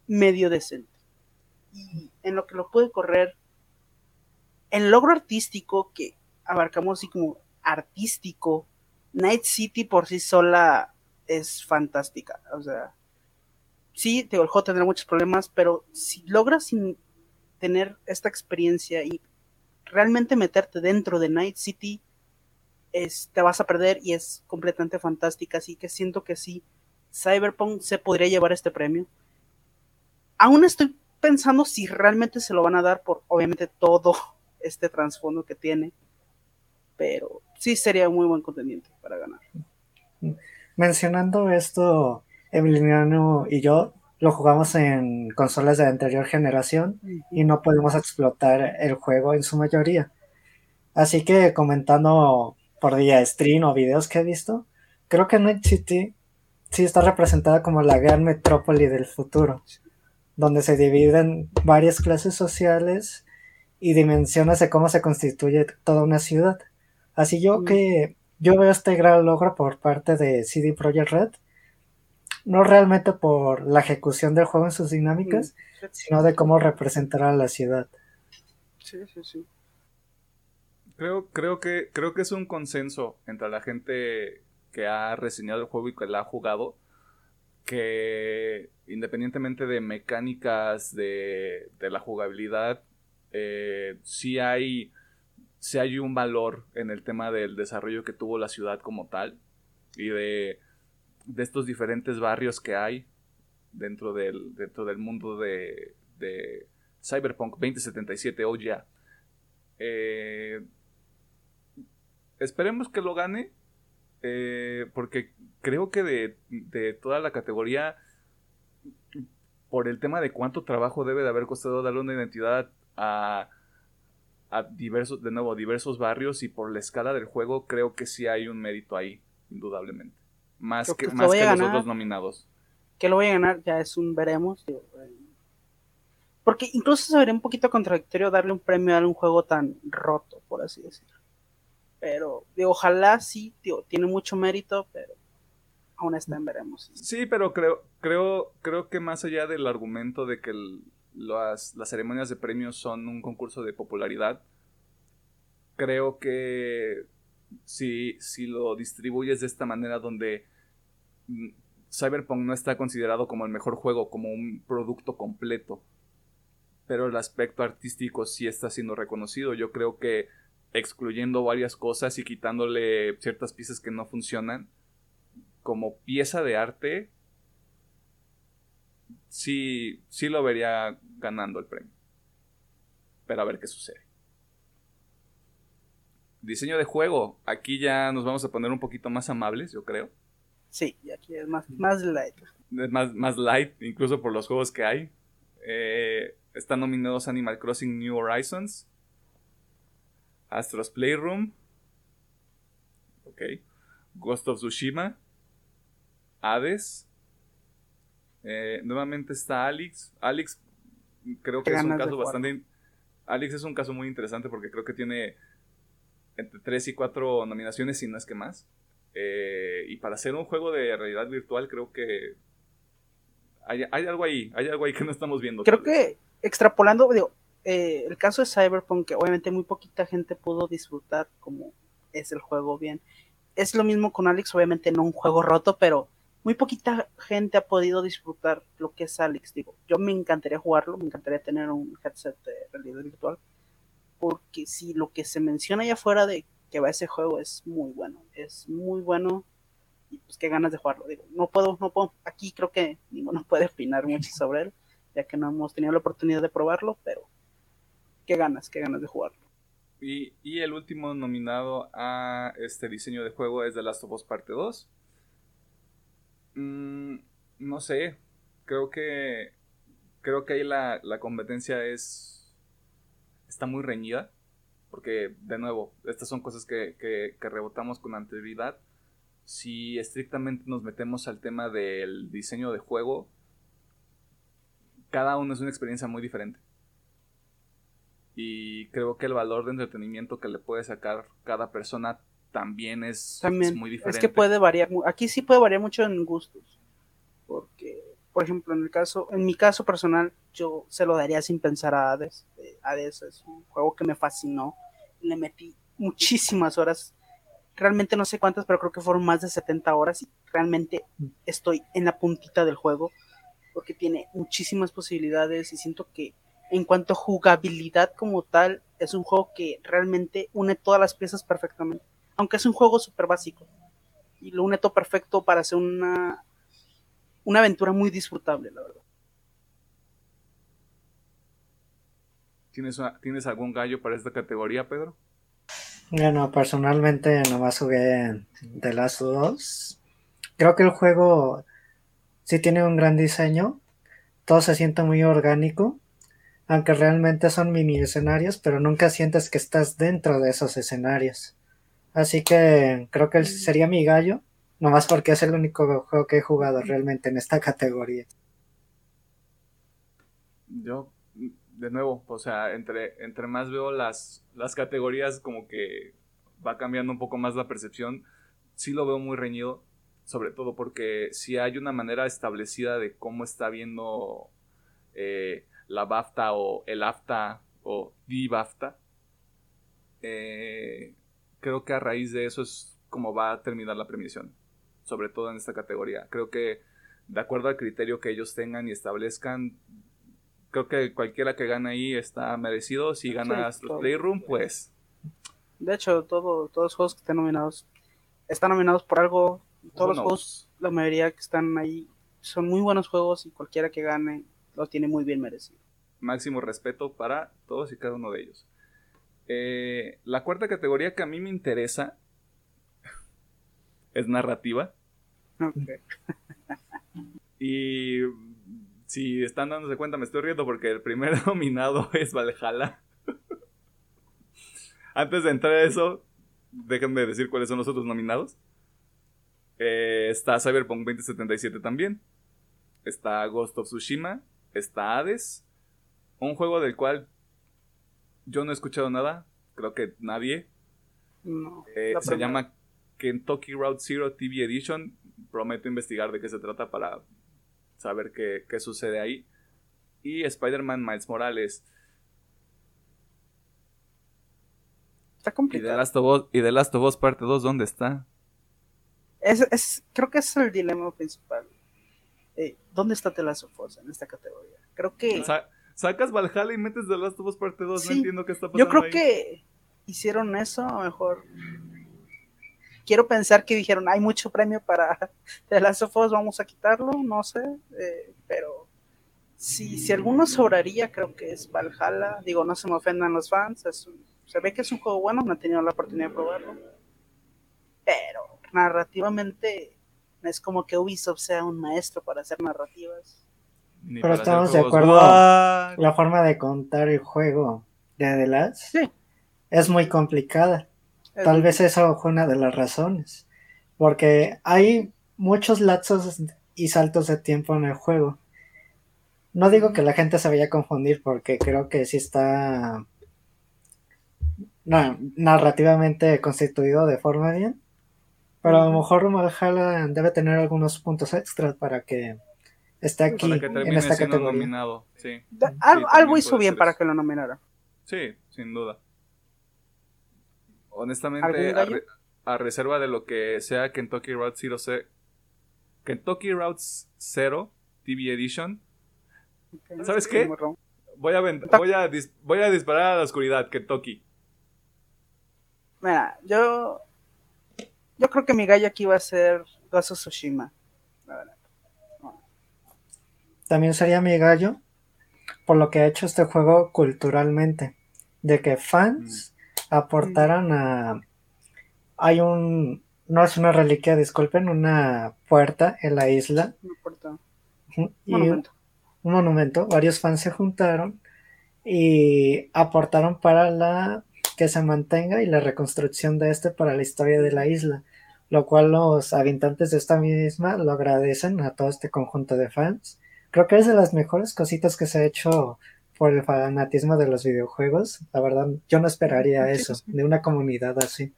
medio decente. Y en lo que lo pude correr, el logro artístico que abarcamos así como artístico, Night City por sí sola es fantástica. O sea, sí, juego tendrá muchos problemas, pero si logras tener esta experiencia y realmente meterte dentro de Night City, es, te vas a perder y es completamente fantástica. Así que siento que sí, Cyberpunk se podría llevar este premio. Aún estoy pensando si realmente se lo van a dar por obviamente todo este trasfondo que tiene. Pero sí sería un muy buen contendiente para ganar. Mencionando esto, Emiliano y yo lo jugamos en consolas de anterior generación y no podemos explotar el juego en su mayoría. Así que comentando por día stream o videos que he visto, creo que Night City sí está representada como la gran metrópoli del futuro, donde se dividen varias clases sociales y dimensiones de cómo se constituye toda una ciudad. Así yo que yo veo este gran logro por parte de CD Projekt Red, no realmente por la ejecución del juego en sus dinámicas, sino de cómo representará la ciudad. Sí, sí, sí. Creo, creo, que, creo que es un consenso entre la gente que ha reseñado el juego y que la ha jugado, que independientemente de mecánicas de, de la jugabilidad, eh, sí hay si hay un valor en el tema del desarrollo que tuvo la ciudad como tal y de, de estos diferentes barrios que hay dentro del, dentro del mundo de, de Cyberpunk 2077 o ya. Eh, esperemos que lo gane eh, porque creo que de, de toda la categoría por el tema de cuánto trabajo debe de haber costado darle una identidad a a diversos, de nuevo, diversos barrios y por la escala del juego creo que sí hay un mérito ahí, indudablemente. Más que, más que los otros nominados. Que lo voy a ganar ya es un veremos. Eh, porque incluso se vería un poquito contradictorio darle un premio a un juego tan roto, por así decirlo. Pero, digo, ojalá sí, tiene mucho mérito, pero aún está en veremos. Sí, pero creo, creo, creo que más allá del argumento de que el, las, ceremonias de premios son un concurso de popularidad. Creo que si, si lo distribuyes de esta manera donde mm, Cyberpunk no está considerado como el mejor juego, como un producto completo, pero el aspecto artístico sí está siendo reconocido. Yo creo que excluyendo varias cosas y quitándole ciertas piezas que no funcionan, como pieza de arte, sí, sí lo vería ganando el premio. Pero a ver qué sucede. Diseño de juego. Aquí ya nos vamos a poner un poquito más amables, yo creo. Sí, y aquí es más, más light. más, más light, incluso por los juegos que hay. Eh, están nominados Animal Crossing New Horizons, Astro's Playroom, ok, Ghost of Tsushima, Hades, eh, nuevamente está Alex. Alex creo que es un caso bastante... Alex es un caso muy interesante porque creo que tiene entre 3 y 4 nominaciones, si no es que más. Eh, y para hacer un juego de realidad virtual creo que hay, algo ahí, hay algo ahí que no estamos viendo. Creo que extrapolando, digo, eh, el caso de Cyberpunk, que obviamente muy poquita gente pudo disfrutar como es el juego bien. Es lo mismo con Alex, obviamente no un juego roto, pero muy poquita gente ha podido disfrutar lo que es Alex. Digo, yo me encantaría jugarlo, me encantaría tener un headset de realidad virtual, porque si lo que se menciona allá afuera de que va ese juego es muy bueno, es muy bueno y pues qué ganas de jugarlo. Digo, no puedo, no puedo, aquí creo que ninguno puede opinar mucho sobre él, ya que no hemos tenido la oportunidad de probarlo, pero qué ganas, qué ganas de jugarlo. Y, el último nominado a este diseño de juego es The Last of Us Parte 2 Mm, no sé. Creo que. Creo que ahí la, competencia es. Está muy reñida. Porque, de nuevo, estas son cosas que, que, rebotamos con anterioridad. Si estrictamente nos metemos al tema del diseño de juego, cada uno es una experiencia muy diferente. Y creo que el valor de entretenimiento que le puede sacar cada persona también es, muy diferente. Es que puede variar, aquí sí puede variar mucho en gustos. Porque, por ejemplo, en el caso, en mi caso personal, yo se lo daría sin pensar a Hades. Eh, Hades es un juego que me fascinó. Le metí muchísimas horas. Realmente no sé cuántas, pero creo que fueron más de 70 horas y realmente estoy en la puntita del juego. porque tiene muchísimas posibilidades y siento que en cuanto a jugabilidad como tal, es un juego que realmente une todas las piezas perfectamente. Aunque es un juego súper básico. Y lo une todo perfecto para hacer una, una aventura muy disfrutable, la verdad. ¿Tienes, ¿Tienes algún gallo para esta categoría, Pedro? Bueno, personalmente nomás jugué The Last of Us. Creo que el juego sí tiene un gran diseño. Todo se siente muy orgánico aunque realmente son mini escenarios, pero nunca sientes que estás dentro de esos escenarios. Así que creo que sería mi gallo, nomás porque es el único juego que he jugado realmente en esta categoría. Yo, de nuevo, o sea, entre, entre más veo las, las categorías, como que va cambiando un poco más la percepción. Sí lo veo muy reñido, sobre todo porque si hay una manera establecida de cómo está viendo eh, la BAFTA o el AFTA o the BAFTA. Eh, creo que a raíz de eso es como va a terminar la premiación, sobre todo en esta categoría. Creo que de acuerdo al criterio que ellos tengan y establezcan, creo que cualquiera que gane ahí está merecido. Si gana Astro Playroom, pues... De hecho, todo, todos los juegos que están nominados están nominados por algo. Todos los juegos, la mayoría que están ahí, son muy buenos juegos y cualquiera que gane lo tiene muy bien merecido. Máximo respeto para todos y cada uno de ellos. Eh, la cuarta categoría que a mí me interesa es narrativa. y si están dándose cuenta, me estoy riendo porque el primer nominado es Valhalla. Antes de entrar a eso, déjenme decir cuáles son los otros nominados. Eh, está Cyberpunk 2077 también. Está Ghost of Tsushima está Hades, un juego del cual yo no he escuchado nada, creo que nadie. Eh, se llama Kentucky Route Zero TV Edition. Prometo investigar de qué se trata para saber qué, sucede ahí. Y Spider-Man Miles Morales. Está complicado. ¿Y The Last of Us, parte 2 dónde está? Es, creo que es el dilema principal. Eh, ¿dónde está The Last of Us en esta categoría? Creo que... sacas Valhalla y metes The Last of Us parte 2, no entiendo qué está pasando Yo creo que hicieron eso, a lo mejor... Quiero pensar que dijeron, hay mucho premio para The Last of Us, vamos a quitarlo, no sé, eh, pero si, si alguno sobraría, creo que es Valhalla. Digo, no se me ofendan los fans, se ve que es un juego bueno, no he tenido la oportunidad de probarlo. Pero narrativamente es como que Ubisoft sea un maestro para hacer narrativas. Pero estamos de acuerdo. La forma de contar el juego de The Last es muy complicada. Tal vez eso fue una de las razones. Porque hay muchos lapsos y saltos de tiempo en el juego. No digo que la gente se vaya a confundir porque creo que sí está narrativamente constituido de forma bien. Pero a lo mejor Valhalla debe tener algunos puntos extras para que esté aquí en esta categoría. algo, hizo bien para que lo nominara. Sí, sin duda. Honestamente, a, reserva de lo que sea Kentucky Route Zero, Kentucky Route Zero TV Edition. ¿Sabes qué? Voy a, voy, a voy a disparar a la oscuridad, Kentucky. Mira, yo yo creo que mi gallo aquí va a ser of Tsushima. También sería mi gallo por lo que ha hecho este juego culturalmente. De que fans mm. aportaran a. Hay un. No es una reliquia, disculpen, una puerta en la isla. Una puerta. un monumento. un monumento. Varios fans se juntaron y aportaron para la que se mantenga y la reconstrucción de este para la historia de la isla, lo cual los habitantes de esta misma lo agradecen a todo este conjunto de fans. Creo que es de las mejores cositas que se ha hecho por el fanatismo de los videojuegos. La verdad, yo no esperaría eso de una comunidad así.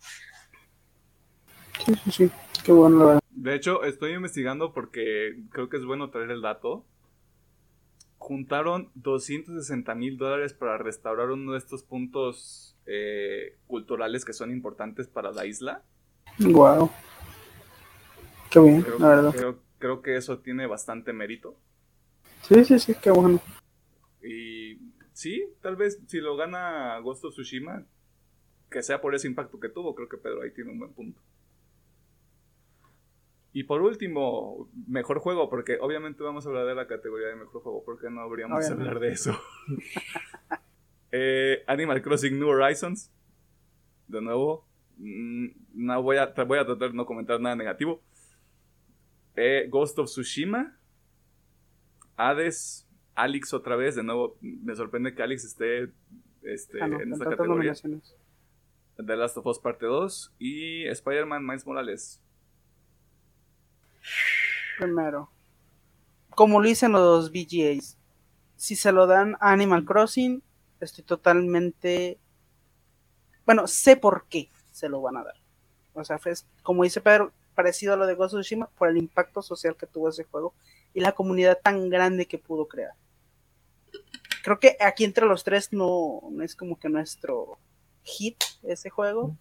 Sí, sí, sí. Qué bueno, De hecho, estoy investigando porque creo que es bueno traer el dato juntaron 260 mil dólares para restaurar uno de estos puntos eh, culturales que son importantes para la isla. Wow. Qué bien, creo, la verdad. Creo, que eso tiene bastante mérito. Sí, sí, sí, qué bueno. Y sí, tal vez si lo gana Ghost of Tsushima, que sea por ese impacto que tuvo, creo que Pedro ahí tiene un buen punto. Y por último, mejor juego, porque obviamente vamos a hablar de la categoría de mejor juego, porque no habríamos de hablar de eso. Eh, Animal Crossing New Horizons, de nuevo, mm, no voy a, voy a tratar de no comentar nada negativo. Eh, Ghost of Tsushima, Hades, Alex otra vez, de nuevo, me sorprende que Alex esté este, ah, en esta categoría. The Last of Us Parte 2 y Spider-Man Miles Morales. Primero, como lo dicen los VGAs, si se lo dan a Animal Crossing, estoy totalmente. Bueno, sé por qué se lo van a dar. O sea, fue, como dice Pedro, parecido a lo de Ghost of Tsushima por el impacto social que tuvo ese juego y la comunidad tan grande que pudo crear. Creo que aquí entre los tres no, no es como que nuestro hit ese juego.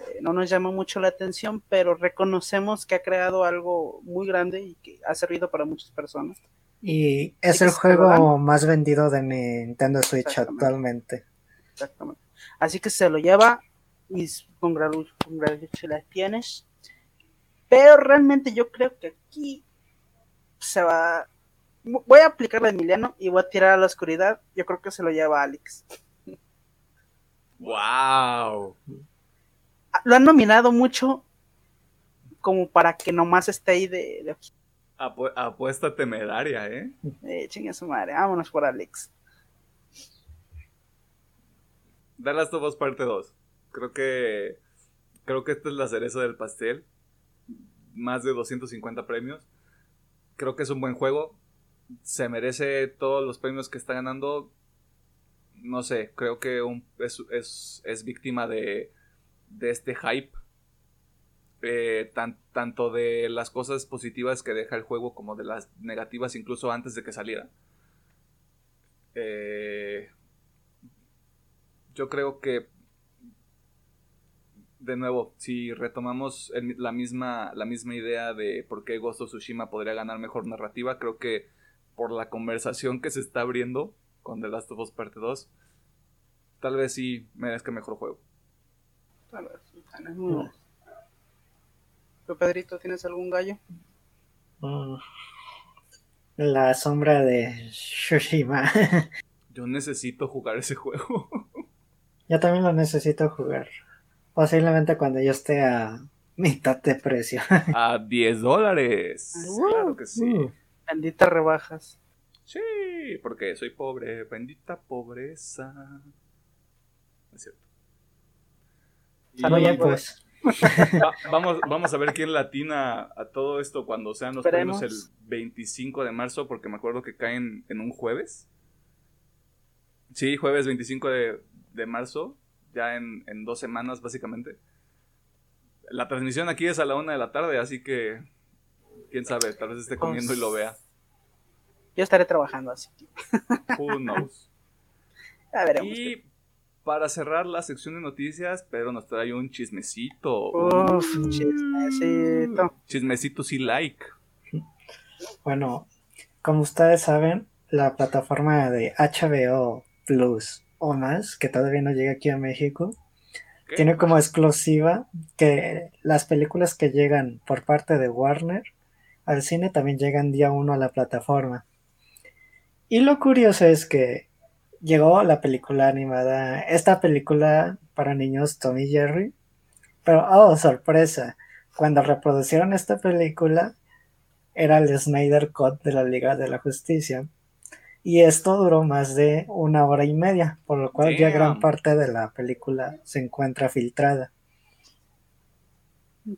Eh, no nos llama mucho la atención, pero reconocemos que ha creado algo muy grande y que ha servido para muchas personas. Y es el juego más vendido de Nintendo Switch actualmente. Exactamente. Así que se lo lleva mis congratulaciones. Pero realmente yo creo que aquí se va. Voy a aplicar a Emiliano y voy a tirar a la oscuridad. Yo creo que se lo lleva Alex. ¡Wow! Lo han nominado mucho como para que nomás esté ahí de, apuesta temeraria, ¿eh? Eh, chinga su madre, vámonos por Alex. Of Us parte 2. Creo que. Creo que esta es la cereza del pastel. Más de 250 premios. Creo que es un buen juego. Se merece todos los premios que está ganando no sé, creo que es, víctima de, este hype. Eh, tanto de las cosas positivas que deja el juego como de las negativas incluso antes de que saliera. Eh, yo creo que de nuevo, si retomamos la, misma, la misma idea de por qué Ghost of Tsushima podría ganar mejor narrativa, creo que por la conversación que se está abriendo con The Last of Us Parte 2, tal vez sí merezca mejor juego. Tal vez, es muy bueno. ¿Tú, Pedrito, tienes algún gallo? Mm. La sombra de Tsushima. Yo necesito jugar ese juego. Yo también lo necesito jugar. Posiblemente cuando yo esté a mitad de precio. A 10 dólares. claro que sí. Uh. Benditas rebajas. Sí, porque soy pobre. Bendita pobreza. Es cierto. pues. vamos, vamos a ver quién latina a todo esto cuando sean los premios el 25 de marzo, porque me acuerdo que caen en un jueves. Sí, jueves 25 de, marzo, ya en, en, dos semanas básicamente. La transmisión aquí es a la una de la tarde, así que quién sabe, tal vez esté comiendo y lo vea. Yo estaré trabajando así. Who knows. Ya veremos. Y para cerrar la sección de noticias, Pedro nos trae un chismecito. Uf, chismecito. Chismecito sí like. Bueno, como ustedes saben, la plataforma de HBO Plus o más, que todavía no llega aquí a México, tiene como exclusiva que las películas que llegan por parte de Warner al cine también llegan día uno a la plataforma. Y lo curioso es que llegó la película animada, esta película para niños Tommy Jerry, pero oh, sorpresa, cuando reproducieron esta película era el Snyder Cut de la Liga de la Justicia. Y esto duró más de una hora y media, por lo cual ya gran parte de la película se encuentra filtrada.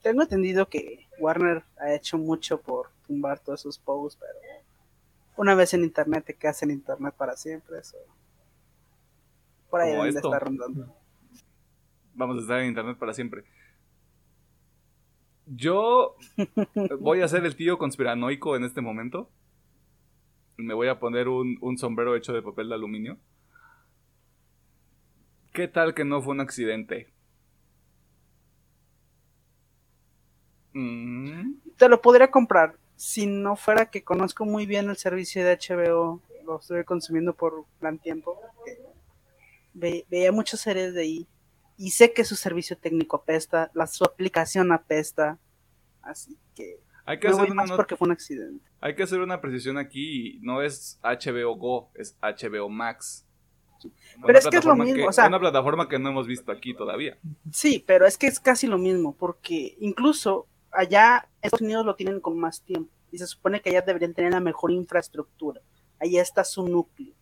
Tengo entendido que Warner ha hecho mucho por tumbar todos sus posts, pero una vez en internet te quedas en internet para siempre. Eso por ahí rondando. Vamos a estar en internet para siempre. Yo voy a ser el tío conspiranoico en este momento. Me voy a poner un, sombrero hecho de papel de aluminio. ¿Qué tal que no fue un accidente? Mm. Te lo podría comprar. si no fuera que conozco muy bien el servicio de HBO, lo estoy consumiendo por gran tiempo, veía muchas series de ahí y sé que su servicio técnico apesta, la, su aplicación apesta, así que hay que hacer una porque fue un accidente. Hay que hacer una precisión aquí, no es HBO Go, es HBO Max. Pero es que es lo mismo, o sea, una plataforma que no hemos visto aquí todavía. Sí, pero es que es casi lo mismo, porque incluso allá Estados Unidos lo tienen con más tiempo y se supone que allá deberían tener la mejor infraestructura. Allá está su núcleo.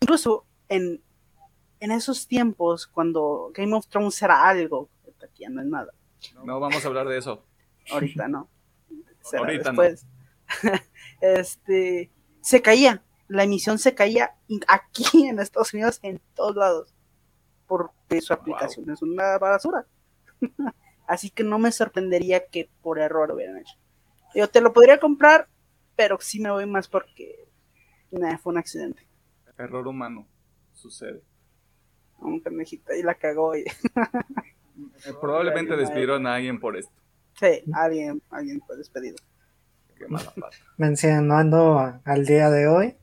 Incluso en, en esos tiempos, cuando Game of Thrones era algo, aquí ya no es nada. No vamos a hablar de eso. Ahorita no. Ahorita después. no. este, se caía. La emisión se caía aquí en Estados Unidos en todos lados. Porque su aplicación es una basura. Así que no me sorprendería que por error lo hubieran hecho. Yo te lo podría comprar, pero sí me voy más porque fue un accidente. Error humano, sucede. Un pendejito y la cagó. Y... Eh, probablemente despidieron a alguien por esto. Sí, alguien, alguien fue despedido. Qué mala pata. Mencionando al día de hoy,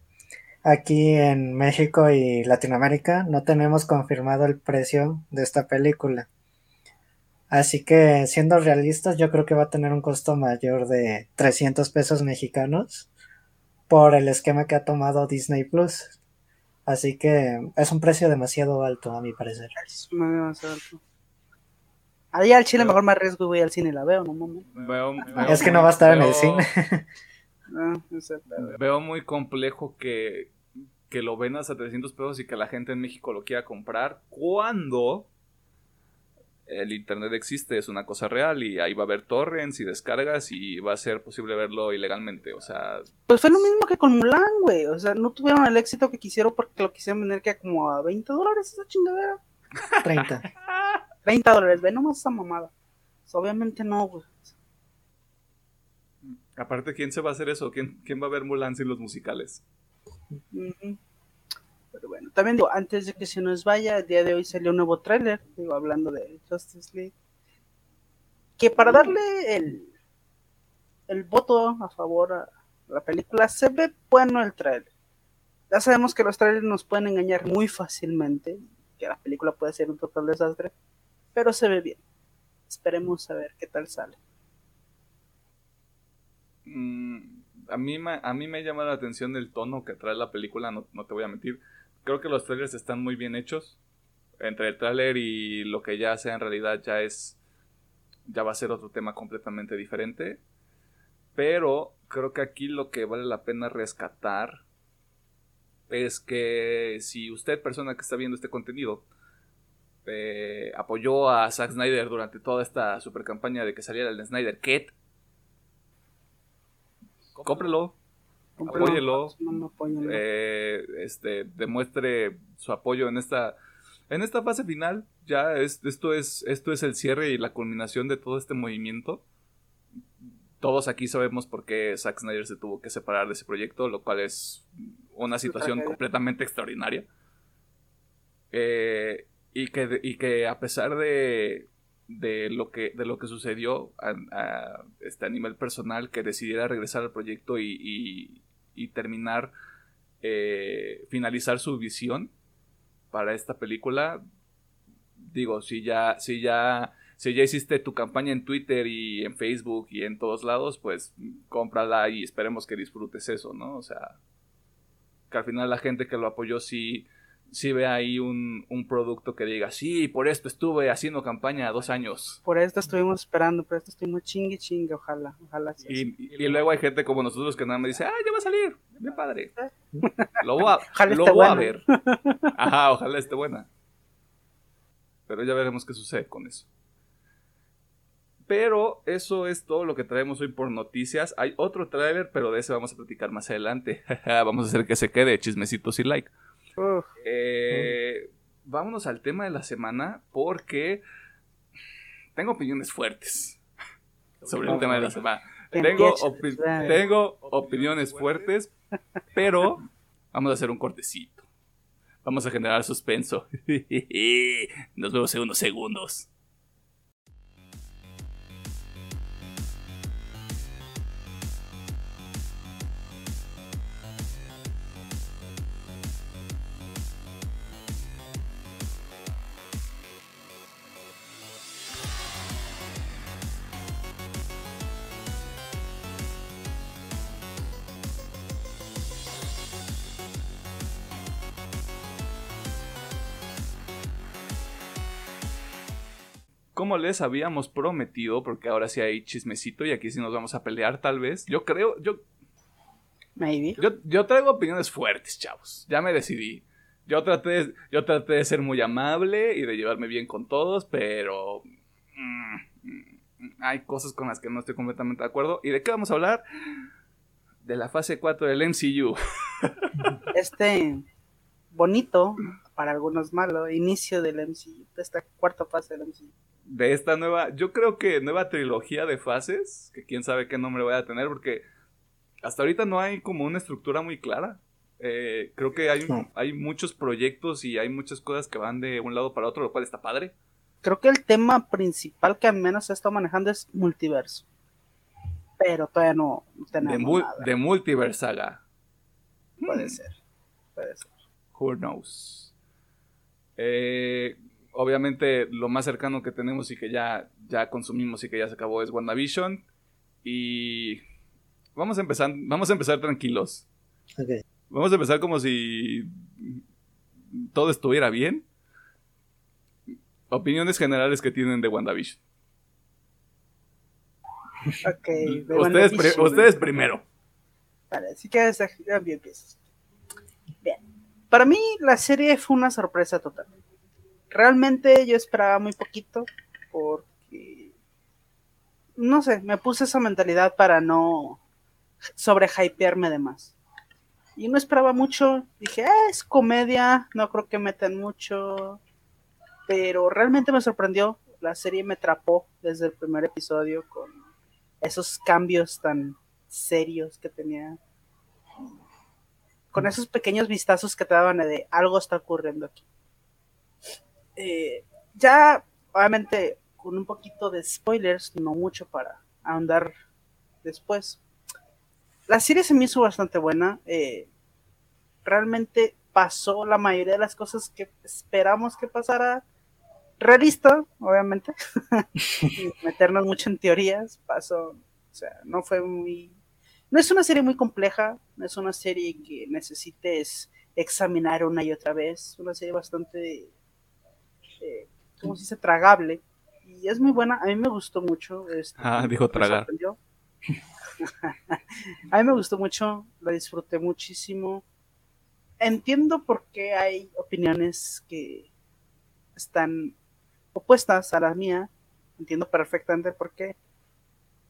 aquí en México y Latinoamérica no tenemos confirmado el precio de esta película. Así que siendo realistas, yo creo que va a tener un costo mayor de 300 pesos mexicanos por el esquema que ha tomado Disney Plus. Así que es un precio demasiado alto, a mi parecer. Es demasiado alto. Ahí al chile mejor me arriesgo y voy al cine y la veo, no Veo, es que no va a estar en el cine. Ah, veo muy complejo que, que lo vendas a 300 pesos y que la gente en México lo quiera comprar cuando el internet existe, es una cosa real y ahí va a haber torrents y descargas y va a ser posible verlo ilegalmente, o sea... Pues fue lo mismo que con Mulan, güey, o sea, no tuvieron el éxito que quisieron porque lo quisieron vender que como a 20 dólares esa chingadera. 30. 30 dólares, ve nomás esa mamada. obviamente no, güey. Aparte, ¿quién se va a hacer eso? ¿Quién, quién va a ver Mulan sin los musicales? Pero bueno, también digo, antes de que se nos vaya, el día de hoy salió un nuevo tráiler, digo, hablando de Justice League, que para darle el, el voto a favor a la película, se ve bueno el tráiler. Ya sabemos que los trailers nos pueden engañar muy fácilmente, que la película puede ser un total desastre, pero se ve bien. Esperemos a ver qué tal sale. Mm, a, mí, a mí me llama la atención el tono que trae la película, no, no te voy a mentir creo que los trailers están muy bien hechos. Entre el trailer y lo que ya sea en realidad ya es. Ya va a ser otro tema completamente diferente. Pero creo que aquí lo que vale la pena rescatar es que si usted, persona que está viendo este contenido, eh, apoyó a Zack Snyder durante toda esta super campaña de que saliera el Snyder Cat, cómprelo, apóyelo, eh, este, demuestre su apoyo en esta, en esta fase final. Ya esto es, esto es el cierre y la culminación de todo este movimiento. Todos aquí sabemos por qué Zack Snyder se tuvo que separar de ese proyecto, lo cual es una situación completamente extraordinaria. Eh, y, que, y que a pesar de, de lo que de lo que sucedió a, este, a nivel personal que decidiera regresar al proyecto y, y, terminar eh, finalizar su visión para esta película digo si ya si ya si ya hiciste tu campaña en Twitter y en Facebook y en todos lados pues cómprala y esperemos que disfrutes eso no o sea que al final la gente que lo apoyó sí si ve ahí un, producto que diga, sí, por esto estuve haciendo campaña dos años. Por esto estuvimos esperando, por esto estuvimos chingue chingue, ojalá, ojalá. y, y, luego hay gente como nosotros que nada más dice, ah, ya va a salir, de padre. Lo voy a, lo voy a ver. Ajá, ojalá esté buena. Pero ya veremos qué sucede con eso. Pero eso es todo lo que traemos hoy por noticias. Hay otro tráiler, pero de ese vamos a platicar más adelante. vamos a hacer que se quede, chismecitos y like. Eh, vámonos al tema de la semana porque tengo opiniones fuertes sobre el tema de la semana. Tengo, tengo opiniones fuertes, pero vamos a hacer un cortecito. Vamos a generar suspenso. Nos vemos en unos segundos. Como les habíamos prometido, porque ahora sí hay chismecito y aquí sí nos vamos a pelear tal vez. Yo creo, yo... Maybe. Yo, yo traigo opiniones fuertes, chavos. Ya me decidí. Yo traté, yo traté de ser muy amable y de llevarme bien con todos, pero... mm, mm, hay cosas con las que no estoy completamente de acuerdo. ¿Y de qué vamos a hablar? De la fase 4 del MCU. Este bonito, para algunos malo, inicio del MCU, de esta cuarta fase del MCU. De esta nueva, yo creo que nueva trilogía de fases, que quién sabe qué nombre voy a tener, porque hasta ahorita no hay como una estructura muy clara. Eh, creo que hay, No. hay muchos proyectos y hay muchas cosas que van de un lado para otro, lo cual está padre. Creo que el tema principal que al menos se está manejando es multiverso. Pero todavía no De, tenemos mul- nada. de Multiverse Saga. Puede ser. Puede ser. Who knows? Eh, obviamente lo más cercano que tenemos y que ya, ya consumimos y que ya se acabó es WandaVision. Y vamos a empezar, vamos a empezar tranquilos. Vamos a empezar como si todo estuviera bien. Opiniones generales que tienen de WandaVision. Ok. de Ustedes, WandaVision. pri- ustedes primero. Vale, así que esa- ya bien empiezas. Bien. Para mí la serie fue una sorpresa total. Realmente yo esperaba muy poquito porque no sé, me puse esa mentalidad para no sobrehypearme de más. Y no esperaba mucho, dije, "Ah, es comedia, no creo que metan mucho, pero realmente me sorprendió, la serie me atrapó desde el primer episodio con esos cambios tan serios que tenía. Con esos pequeños vistazos que te daban de algo está ocurriendo aquí. Eh, ya, obviamente, con un poquito de spoilers, no mucho para ahondar después. La serie se me hizo bastante buena. eh, realmente pasó la mayoría de las cosas que esperamos que pasara. Realista, obviamente. Meternos mucho en teorías. Pasó. O sea, no fue muy. No es una serie muy compleja. No es una serie que necesites examinar una y otra vez. Es una serie bastante. Eh, ¿Cómo se dice? Tragable. Y es muy buena. A mí me gustó mucho. este, Ah, dijo tragar. a mí me gustó mucho, la disfruté muchísimo. Entiendo por qué hay opiniones que están opuestas a la mía. Entiendo perfectamente por qué.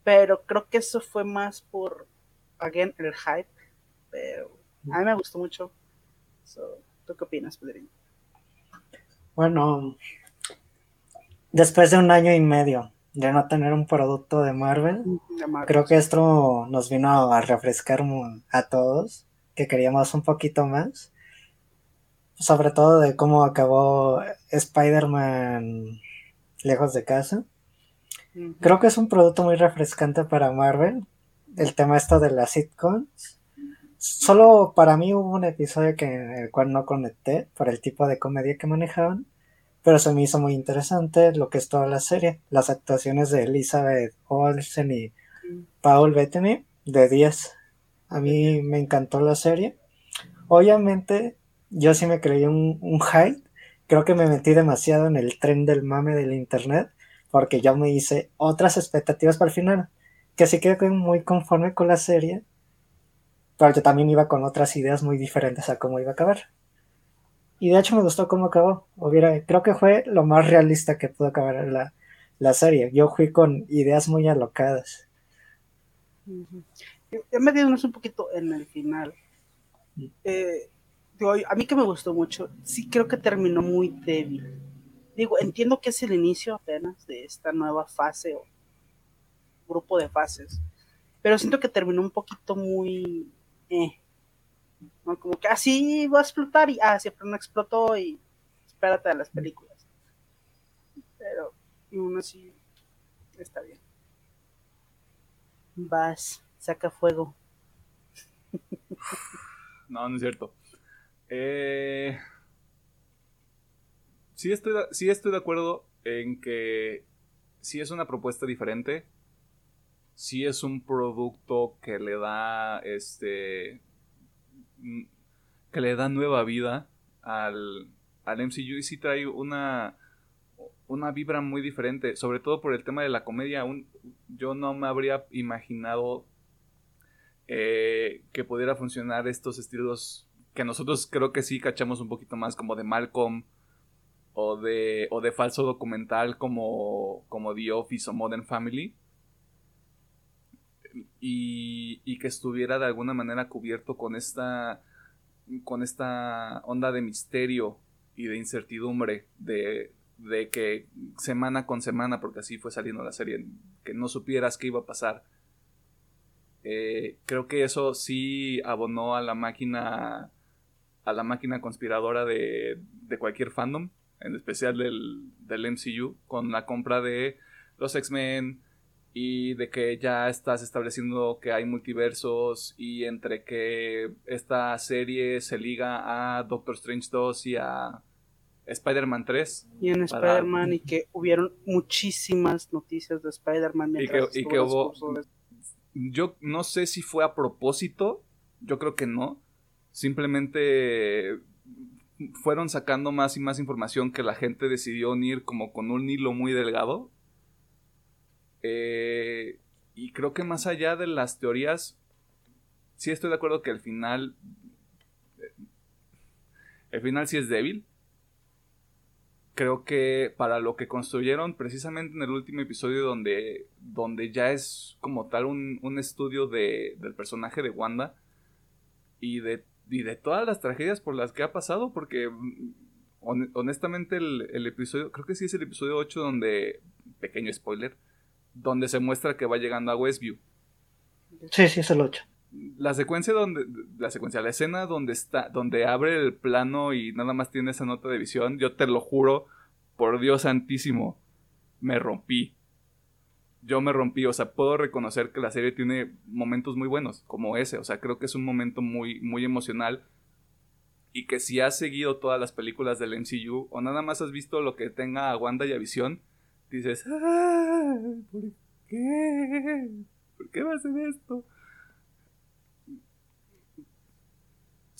Pero creo que eso fue más por, again, el hype. Pero a mí me gustó mucho. So, ¿Tú qué opinas, Pedrín? Bueno, después de un año y medio de no tener un producto de Marvel, creo que esto nos vino a refrescar a todos, que queríamos un poquito más. Sobre todo de cómo acabó Spider-Man lejos de casa. Creo que es un producto muy refrescante para Marvel. El tema esto de las sitcoms. Solo para mí hubo un episodio que, en el cual no conecté por el tipo de comedia que manejaban. Pero se me hizo muy interesante lo que es toda la serie. Las actuaciones de Elizabeth Olsen y Paul Bettany de 10. A mí me encantó la serie. Obviamente, yo sí me creí un, un hype. Creo que me metí demasiado en el tren del mame del internet. Porque yo me hice otras expectativas para el final. Que sí quedé muy conforme con la serie. Pero yo también iba con otras ideas muy diferentes a cómo iba a acabar. Y de hecho me gustó cómo acabó. Hubiera, creo que fue lo más realista que pudo acabar la, la serie. Yo fui con ideas muy alocadas. Ujú. Ya metiéndonos un poquito en el final. Eh, digo, a mí que me gustó mucho, sí creo que terminó muy débil. Digo, entiendo que es el inicio apenas de esta nueva fase o grupo de fases, pero siento que terminó un poquito muy... ¿no? Como que así va a explotar y ah, siempre no explotó y espérate a las películas. Pero y aún así está bien. Vas, saca fuego. No, no es cierto. Eh, sí, estoy sí estoy de acuerdo en que sí es una propuesta diferente. Sí es un producto que le da este. mm, que le da nueva vida al, al MCU y sí trae una. una vibra muy diferente, sobre todo por el tema de la comedia. yo no me habría imaginado eh, que pudiera funcionar estos estilos que nosotros creo que sí cachamos un poquito más como de Malcolm o de, o de falso documental como, como The Office o Modern Family. Y, que estuviera de alguna manera cubierto con esta, con esta onda de misterio y de incertidumbre de, de que semana con semana, porque así fue saliendo la serie, que no supieras qué iba a pasar. Eh, creo que eso sí abonó a la máquina a la máquina conspiradora de, de cualquier fandom, en especial del, del MCU, con la compra de los X-Men y de que ya estás estableciendo que hay multiversos y entre que esta serie se liga a Doctor Strange 2 y a Spider-Man 3. Y en Spider-Man y que hubieron muchísimas noticias de Spider-Man. Y que, y que hubo... Yo no sé si fue a propósito, yo creo que no. Simplemente fueron sacando más y más información que la gente decidió unir como con un hilo muy delgado. Eh, y creo que más allá de las teorías, sí estoy de acuerdo que el final... El final sí es débil. Creo que para lo que construyeron precisamente en el último episodio donde, donde ya es como tal un, estudio de, del personaje de Wanda y de, de todas las tragedias por las que ha pasado, porque mm, honestamente el, el, episodio, creo que sí es el episodio 8 donde, pequeño spoiler, donde se muestra que va llegando a Westview. Sí, sí, es el 8 la secuencia donde la secuencia la escena donde está donde abre el plano y nada más tiene esa nota de visión yo te lo juro por Dios santísimo me rompí yo me rompí o sea puedo reconocer que la serie tiene momentos muy buenos como ese o sea creo que es un momento muy muy emocional y que si has seguido todas las películas del MCU o nada más has visto lo que tenga a Wanda y a Visión dices ¿por qué? ¿por qué a ser esto?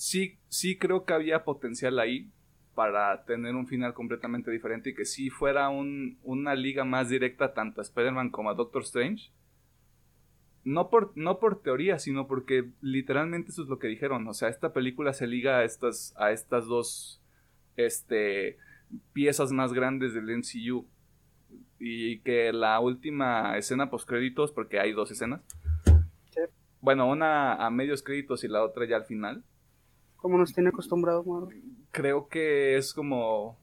sí, sí creo que había potencial ahí para tener un final completamente diferente y que sí fuera una liga más directa tanto a Spider-Man como a Doctor Strange. No por, no por teoría, sino porque literalmente eso es lo que dijeron. O sea, esta película se liga a estas, a estas dos este, piezas más grandes del MCU. Y que la última escena post créditos, porque hay dos escenas. Bueno, una a medios créditos y la otra ya al final como nos tiene acostumbrados Creo que es como...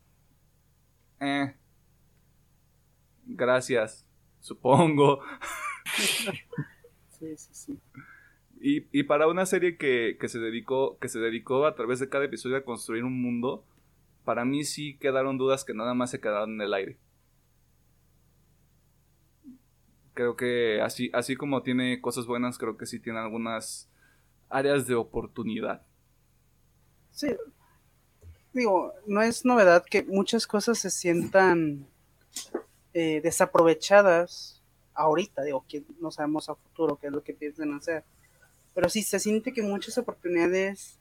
Eh, gracias, supongo. sí, sí, sí. Y, y, para una serie que, que, se dedicó, que se dedicó a través de cada episodio a construir un mundo, para mí sí quedaron dudas que nada más se quedaron en el aire. Creo que así, así como tiene cosas buenas, creo que sí tiene algunas áreas de oportunidad. Sí, digo, no es novedad que muchas cosas se sientan eh, desaprovechadas ahorita, digo, que no sabemos a futuro qué es lo que piensan hacer, pero sí se siente que muchas oportunidades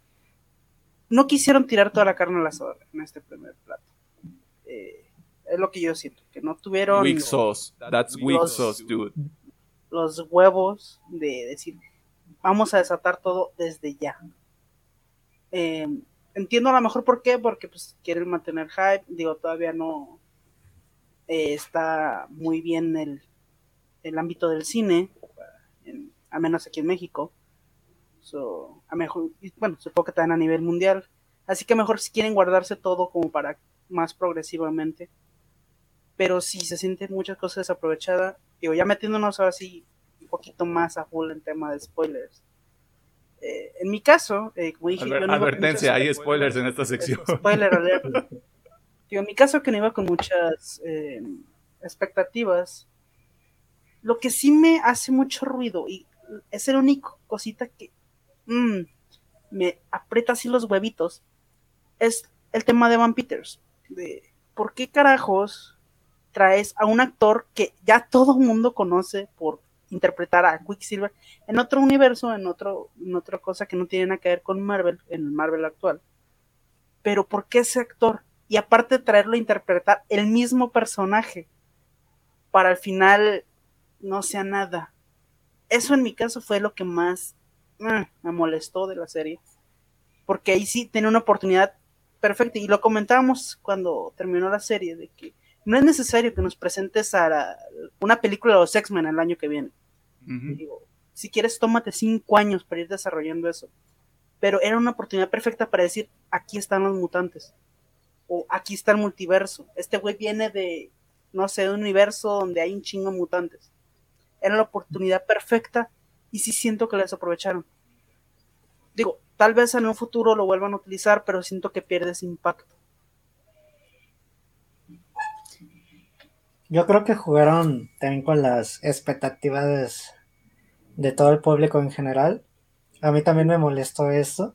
no quisieron tirar toda la carne al asador en este primer plato. Eh, es lo que yo siento, que no tuvieron weak sauce. That's weak sauce, dude. los huevos de decir, vamos a desatar todo desde ya. Eh, entiendo a lo mejor por qué, porque pues quieren mantener hype, digo, todavía no eh, está muy bien el, el ámbito del cine, en, al menos aquí en México. a mejor, bueno, supongo que también a nivel mundial. Así que mejor si quieren guardarse todo como para más progresivamente. Pero si se sienten muchas cosas desaprovechadas, digo, ya metiéndonos ahora sí un poquito más a full en tema de spoilers eh, en mi caso, eh, como dije, yo no advertencia, hay spoilers en esta sección. Spoiler alert. en mi caso, que no iba con muchas eh, expectativas, lo que sí me hace mucho ruido y es el único cosita que mm, me aprieta así los huevitos es el tema de Van Peters. De por qué carajos traes a un actor que ya todo el mundo conoce por interpretar a Quicksilver en otro universo, en, otro, en otra cosa que no tiene nada que ver con Marvel, en el Marvel actual. Pero ¿por qué ese actor? y aparte traerlo a interpretar el mismo personaje para al final no sea nada. Eso en mi caso fue lo que más mm, me molestó de la serie. Porque ahí sí tenía una oportunidad perfecta. Y lo comentábamos cuando terminó la serie, de que no es necesario que nos presentes a una película de los X-Men el año que viene. si quieres, tómate cinco años para ir desarrollando eso. Pero era una oportunidad perfecta para decir, aquí están los mutantes. O aquí está el multiverso. Este güey viene de, no sé, de un universo donde hay un chingo de mutantes. Era la oportunidad perfecta y sí siento que les aprovecharon. Digo, tal vez en un futuro lo vuelvan a utilizar, pero siento que pierde ese impacto. Yo creo que jugaron también con las expectativas de todo el público en general. A mí también me molestó esto.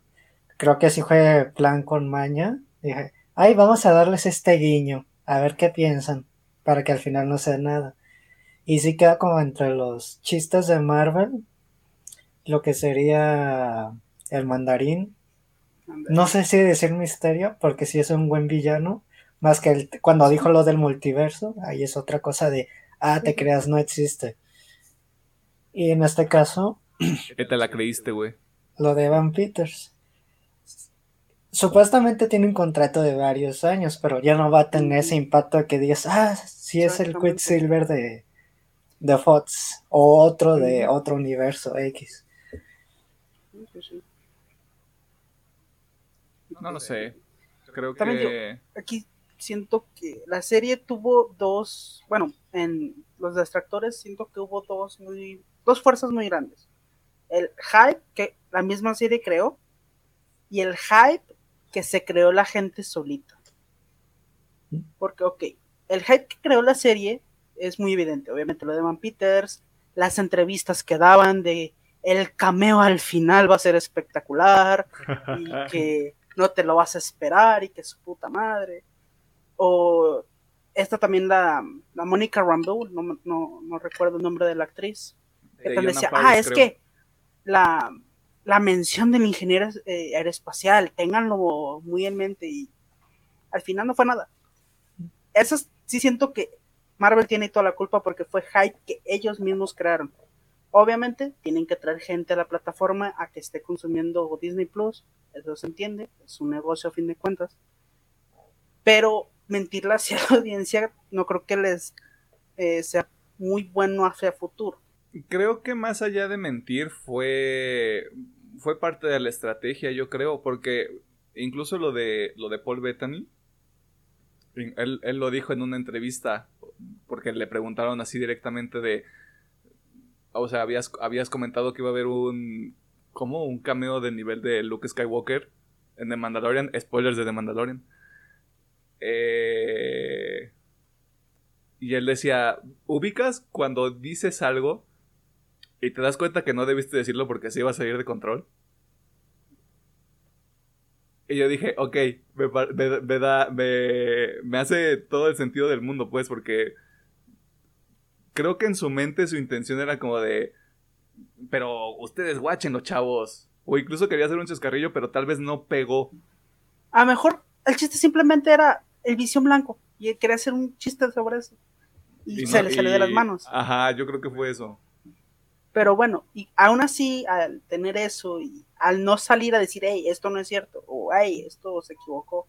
Creo que sí fue plan con maña. Dije, ay, vamos a darles este guiño, a ver qué piensan, para que al final no sea nada. Y sí queda como entre los chistes de Marvel, lo que sería el mandarín. No sé si decir misterio, porque sí es un buen villano, más que el, cuando dijo lo del multiverso, ahí es otra cosa de, ah, te creas, no existe. Y en este caso... ¿Qué te la creíste, güey? Lo de Evan Peters. Supuestamente tiene un contrato de varios años, pero ya no va a tener ese impacto de que digas, ah, sí es el Quicksilver de, de Fox o otro de otro universo X. No lo sé. Creo que. aquí siento que la serie tuvo dos, bueno, en los distractores siento que hubo dos muy, dos fuerzas muy grandes. El hype que la misma serie creó y el hype que se creó la gente solita. Porque, ok, el hype que creó la serie es muy evidente. Obviamente lo de Van Peters, las entrevistas que daban de el cameo al final va a ser espectacular y que no te lo vas a esperar y que su puta madre. O esta también la, la Mónica Rambeau, no, no, recuerdo el nombre de la actriz, que decía, ah, es que la, la, mención del ingeniero eh, aeroespacial, ténganlo muy en mente y al final no fue nada. Eso sí siento que Marvel tiene toda la culpa porque fue hype que ellos mismos crearon. Obviamente tienen que traer gente a la plataforma a que esté consumiendo Disney Plus, eso se entiende, es un negocio a fin de cuentas. Pero mentirle hacia la audiencia no creo que les eh, sea muy bueno hacia futuro. Creo que más allá de mentir fue fue parte de la estrategia, yo creo, porque incluso lo de lo de Paul Bettany, él, él lo dijo en una entrevista, porque le preguntaron así directamente de, o sea, habías, habías comentado que iba a haber un, como un cameo del nivel de Luke Skywalker en The Mandalorian, spoilers de The Mandalorian. Eh, y él decía, ¿ubicas cuando dices algo y te das cuenta que no debiste decirlo porque se iba a salir de control? Y yo dije, ok, me, da, me, hace todo el sentido del mundo, pues, porque creo que en su mente su intención era como de, pero ustedes guachen los chavos. O incluso quería hacer un chascarrillo, pero tal vez no pegó. A mejor el chiste simplemente era el visión blanco y quería hacer un chiste sobre eso. Y, se le salió de las manos. Ajá, yo creo que fue eso. Pero bueno, y aún así, al tener eso y al no salir a decir, hey, esto no es cierto, o hey, esto se equivocó,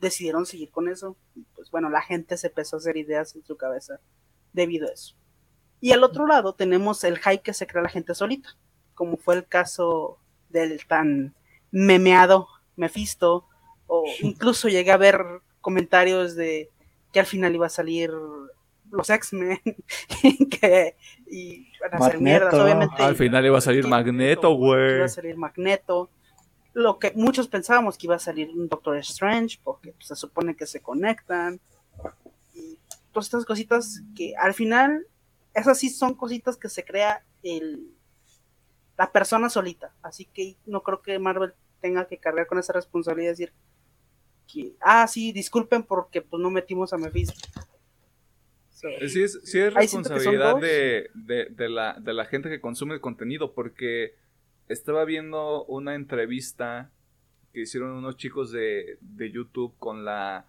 decidieron seguir con eso. Y pues bueno, la gente se empezó a hacer ideas en su cabeza debido a eso. Y al otro lado tenemos el hype que se crea la gente solita, como fue el caso del tan memeado Mephisto, o incluso llegué a ver comentarios de que al final iba a salir los X-Men que y van a ser mierdas, obviamente. Al final iba a salir Magneto, güey. Iba a salir Magneto. Lo que muchos pensábamos que iba a salir un Doctor Strange, porque se supone que se conectan. Y todas estas cositas que al final, esas sí son cositas que se crea el la persona solita. Así que no creo que Marvel tenga que cargar con esa responsabilidad de decir, ah, sí, disculpen porque pues no metimos a Mephisto. sí, es, sí es responsabilidad de, de, la, de la gente que consume el contenido, porque estaba viendo una entrevista que hicieron unos chicos de, de YouTube con la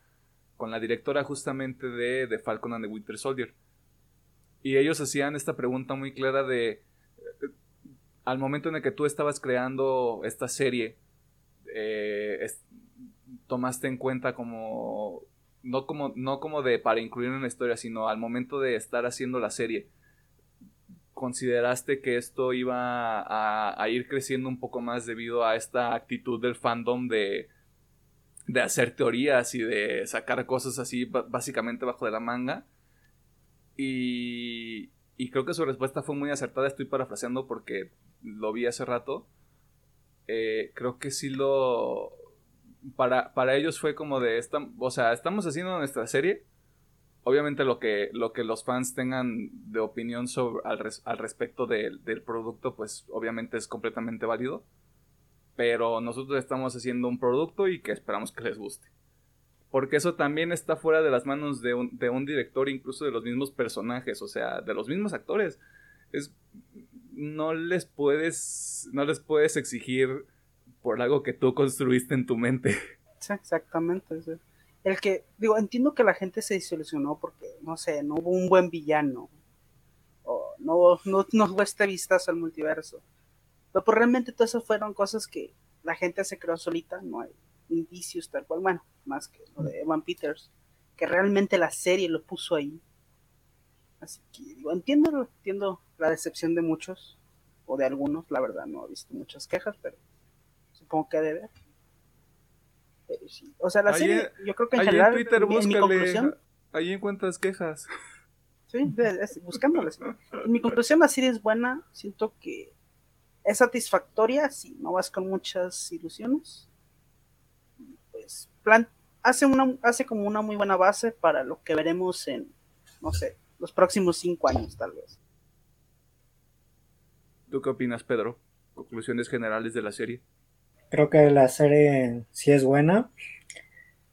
con la directora justamente de, de Falcon and the Winter Soldier. Y ellos hacían esta pregunta muy clara de, eh, al momento en el que tú estabas creando esta serie, eh, tomaste en cuenta como no como no como de para incluir en la historia, sino al momento de estar haciendo la serie, consideraste que esto iba a, ir creciendo un poco más debido a esta actitud del fandom de de hacer teorías y de sacar cosas así básicamente bajo de la manga. Y, y creo que su respuesta fue muy acertada, estoy parafraseando porque lo vi hace rato. Eh, creo que sí lo, para, para ellos fue como de, esta, o sea, estamos haciendo nuestra serie. Obviamente lo que, lo que los fans tengan de opinión sobre, al, al respecto del producto, pues obviamente es completamente válido. Pero nosotros estamos haciendo un producto y que esperamos que les guste. Porque eso también está fuera de las manos de un, de un director, incluso de los mismos personajes, o sea, de los mismos actores. Es, no les puedes, no les puedes exigir por algo que tú construiste en tu mente. Sí, exactamente. El que, digo, entiendo que la gente se desilusionó porque, no sé, no hubo un buen villano. O no, no, no hubo este vistazo al multiverso. Pero pues realmente todas esas fueron cosas que la gente se creó solita, no hay indicios tal cual, bueno, más que lo de Evan Peters, que realmente la serie lo puso ahí. Así que digo, entiendo, entiendo la decepción de muchos, o de algunos, la verdad no he visto muchas quejas, pero supongo que debe haber. O sea, la serie, yo creo que en general, en Twitter, mi, conclusión... Ahí encuentras quejas. Sí, buscándolas. En mi conclusión, la serie es buena. Siento que es satisfactoria si no vas con muchas ilusiones. Pues plan, hace, una, hace como una muy buena base para lo que veremos en, no sé, los próximos cinco años tal vez. ¿Tú qué opinas, Pedro? Conclusiones generales de la serie. Creo que la serie sí es buena.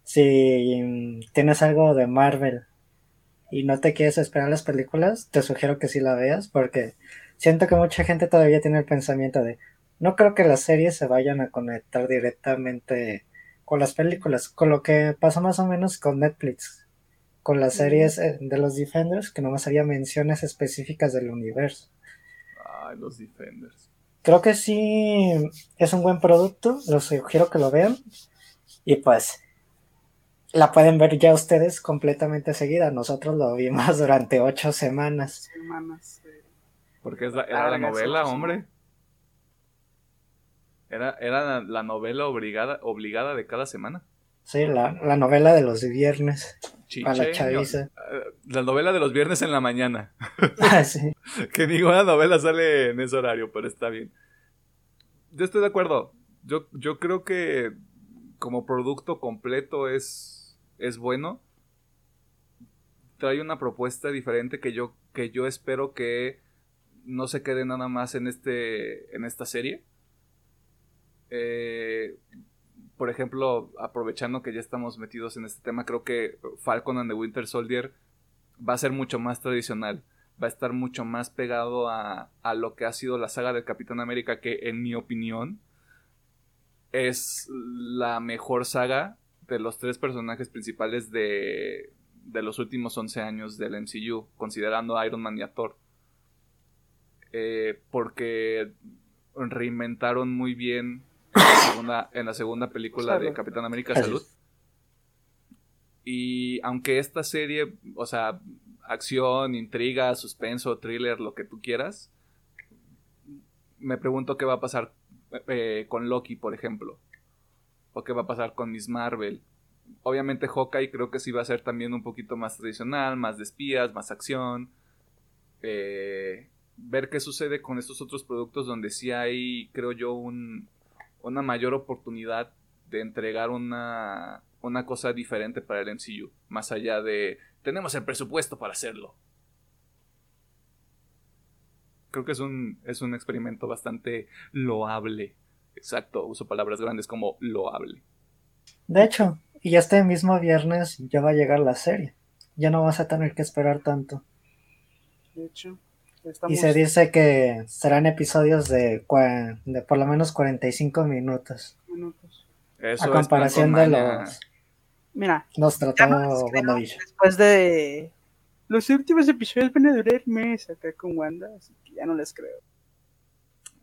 Si tienes algo de Marvel y no te quieres esperar las películas, te sugiero que sí la veas porque siento que mucha gente todavía tiene el pensamiento de no creo que las series se vayan a conectar directamente con las películas, con lo que pasa más o menos con Netflix, con las series eh, de los Defenders, que nomás había menciones específicas del universo. Ay, los Defenders. Creo que sí es un buen producto, los sugiero que lo vean. Y pues la pueden ver ya ustedes completamente seguida. Nosotros lo vimos durante ocho semanas. Semanas. Porque es la, era la novela, hombre. Era, era la novela obligada, obligada de cada semana. Sí, la, novela de los viernes. a la chaviza. Eh, la novela de los viernes en la mañana. Ah, sí. que ninguna novela sale en ese horario, pero está bien. Yo estoy de acuerdo. Yo, yo creo que como producto completo es, es bueno. Trae una propuesta diferente que yo, que yo espero que no se quede nada más en, este, en esta serie. Eh, por ejemplo, aprovechando que ya estamos metidos en este tema, creo que Falcon and the Winter Soldier va a ser mucho más tradicional. Va a estar mucho más pegado a, a lo que ha sido la saga del Capitán América, que en mi opinión es la mejor saga de los tres personajes principales de, de los últimos 11 años del MCU, considerando Iron Man y a Thor. Eh, porque reinventaron muy bien en la segunda, película de Capitán América Salud. Y aunque esta serie, o sea, acción, intriga, suspenso, thriller, lo que tú quieras, me pregunto qué va a pasar eh, con Loki, por ejemplo. O qué va a pasar con Miss Marvel. Obviamente Hawkeye creo que sí va a ser también un poquito más tradicional, más de espías, más acción. Eh, ver qué sucede con estos otros productos donde sí hay, creo yo, un, una mayor oportunidad de entregar una, una cosa diferente para el MCU, más allá de tenemos el presupuesto para hacerlo. Creo que es un, es un experimento bastante loable. Exacto, uso palabras grandes como loable. De hecho, y este mismo viernes ya va a llegar la serie. Ya no vas a tener que esperar tanto. De hecho. Y se dice que serán episodios de, de por lo menos 45 minutos. minutos. A comparación de los Mira, Nos WandaVision. después de los últimos episodios van a durar mes acá con Wanda, así que ya no les creo.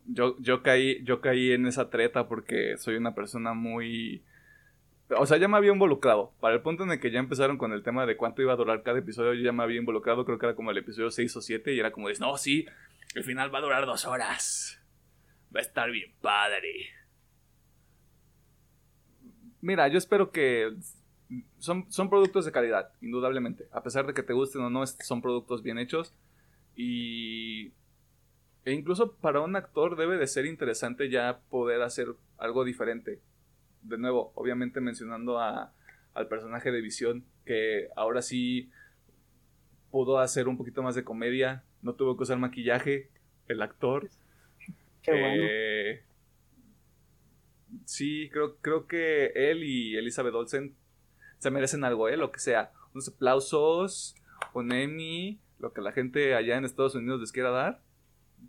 Yo, yo caí, yo caí en esa treta porque soy una persona muy. O sea, ya me había involucrado. Para el punto en el que ya empezaron con el tema de cuánto iba a durar cada episodio, yo ya me había involucrado. Creo que era como el episodio 6 o 7. Y era como de, no, sí, el final va a durar dos horas. Va a estar bien padre. Mira, yo espero que. Son, son productos de calidad, indudablemente. A pesar de que te gusten o no, son productos bien hechos. Y e incluso para un actor debe de ser interesante ya poder hacer algo diferente. De nuevo, obviamente mencionando a, al personaje de Visión, que ahora sí pudo hacer un poquito más de comedia, no tuvo que usar maquillaje, el actor. Qué bueno. Eh, Sí, creo, creo que él y Elizabeth Olsen se merecen algo, ¿eh? Lo que sea. Unos aplausos, un Emmy, lo que la gente allá en Estados Unidos les quiera dar,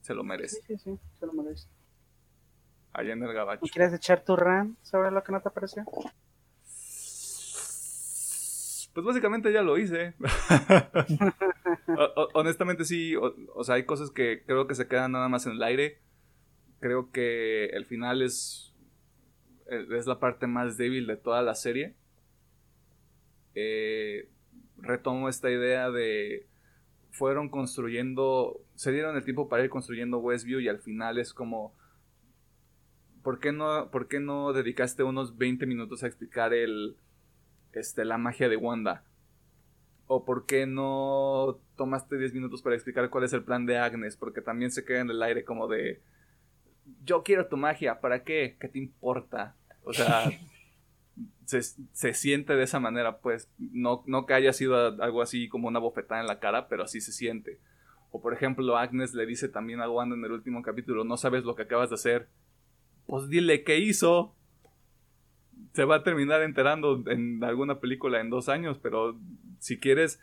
se lo Sí, merece. sí, sí, se lo merece. Allá en el gabacho. ¿No quieres echar tu rant sobre lo que no te pareció? Pues básicamente ya lo hice. O- honestamente sí, o, o sea, hay cosas que creo que se quedan nada más en el aire. Creo que el final es, es la parte más débil de toda la serie. Eh, retomo esta idea de fueron construyendo, se dieron el tiempo para ir construyendo Westview y al final es como, ¿por qué no, por qué no dedicaste unos 20 minutos a explicar el, este, la magia de Wanda? ¿O por qué no tomaste 10 minutos para explicar cuál es el plan de Agnes? Porque también se queda en el aire como de, yo quiero tu magia, ¿para qué? ¿Qué te importa? O sea, se, se siente de esa manera, pues, no, no que haya sido algo así como una bofetada en la cara, pero así se siente. O por ejemplo, Agnes le dice también a Wanda en el último capítulo, no sabes lo que acabas de hacer. Pues dile qué hizo. Se va a terminar enterando en alguna película en dos años, pero si quieres,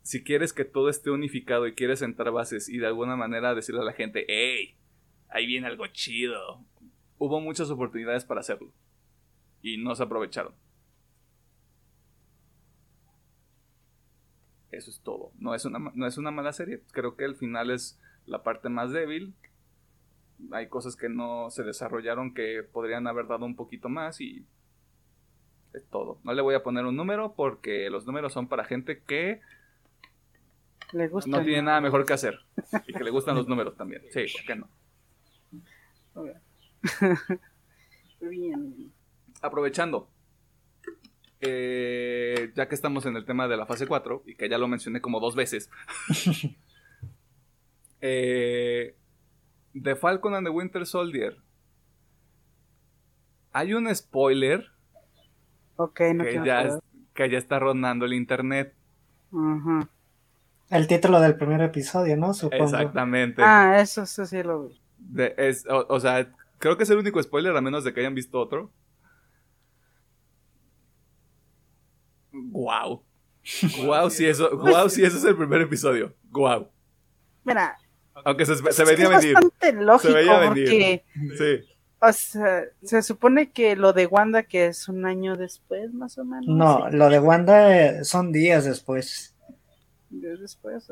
si quieres que todo esté unificado y quieres sentar bases y de alguna manera decirle a la gente, hey, ahí viene algo chido. Hubo muchas oportunidades para hacerlo y no se aprovecharon. Eso es todo. No es una, no es una mala serie. Creo que el final es la parte más débil. Hay cosas que no se desarrollaron que podrían haber dado un poquito más y es todo. No le voy a poner un número porque los números son para gente que ¿Le gusta? no tiene nada mejor que hacer y que le gustan los números también. Sí, ¿por qué no? Bien. aprovechando, eh, ya que estamos en el tema de la fase 4 y que ya lo mencioné como dos veces, eh, The Falcon and the Winter Soldier. Hay un spoiler Ok, no que ya, saber. que ya está rondando el internet. El título del primer episodio, ¿no? Supongo. Exactamente. Ah, eso, eso sí lo vi. De- es- o, o sea, creo que es el único spoiler, a menos de que hayan visto otro. Wow. Wow, si eso, wow, si eso es el primer episodio. Wow. Mira, Aunque se, se es, venía es venir. bastante lógico veía venir. porque Sí. o sea, se supone que lo de Wanda que es un año después más o menos. No, sí, lo de Wanda eh, son días después. días después.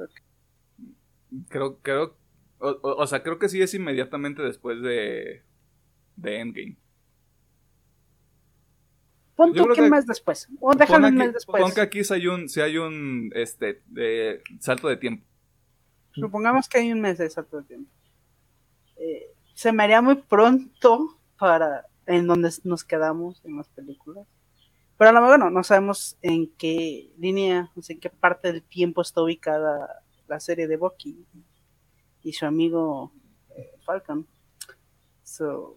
Creo, creo, o, o- o sea, creo que sí es inmediatamente después de, de Endgame. Pon tú que mes después. O déjalo un mes después. pon que aquí si hay un, si hay un este, eh, salto de tiempo. Supongamos que hay un mes de salto de tiempo. Eh, se me haría muy pronto para en donde nos quedamos en las películas. Pero a lo mejor no, no sabemos en qué línea, no sé en qué parte del tiempo está ubicada la serie de Bucky y su amigo Falcon. So,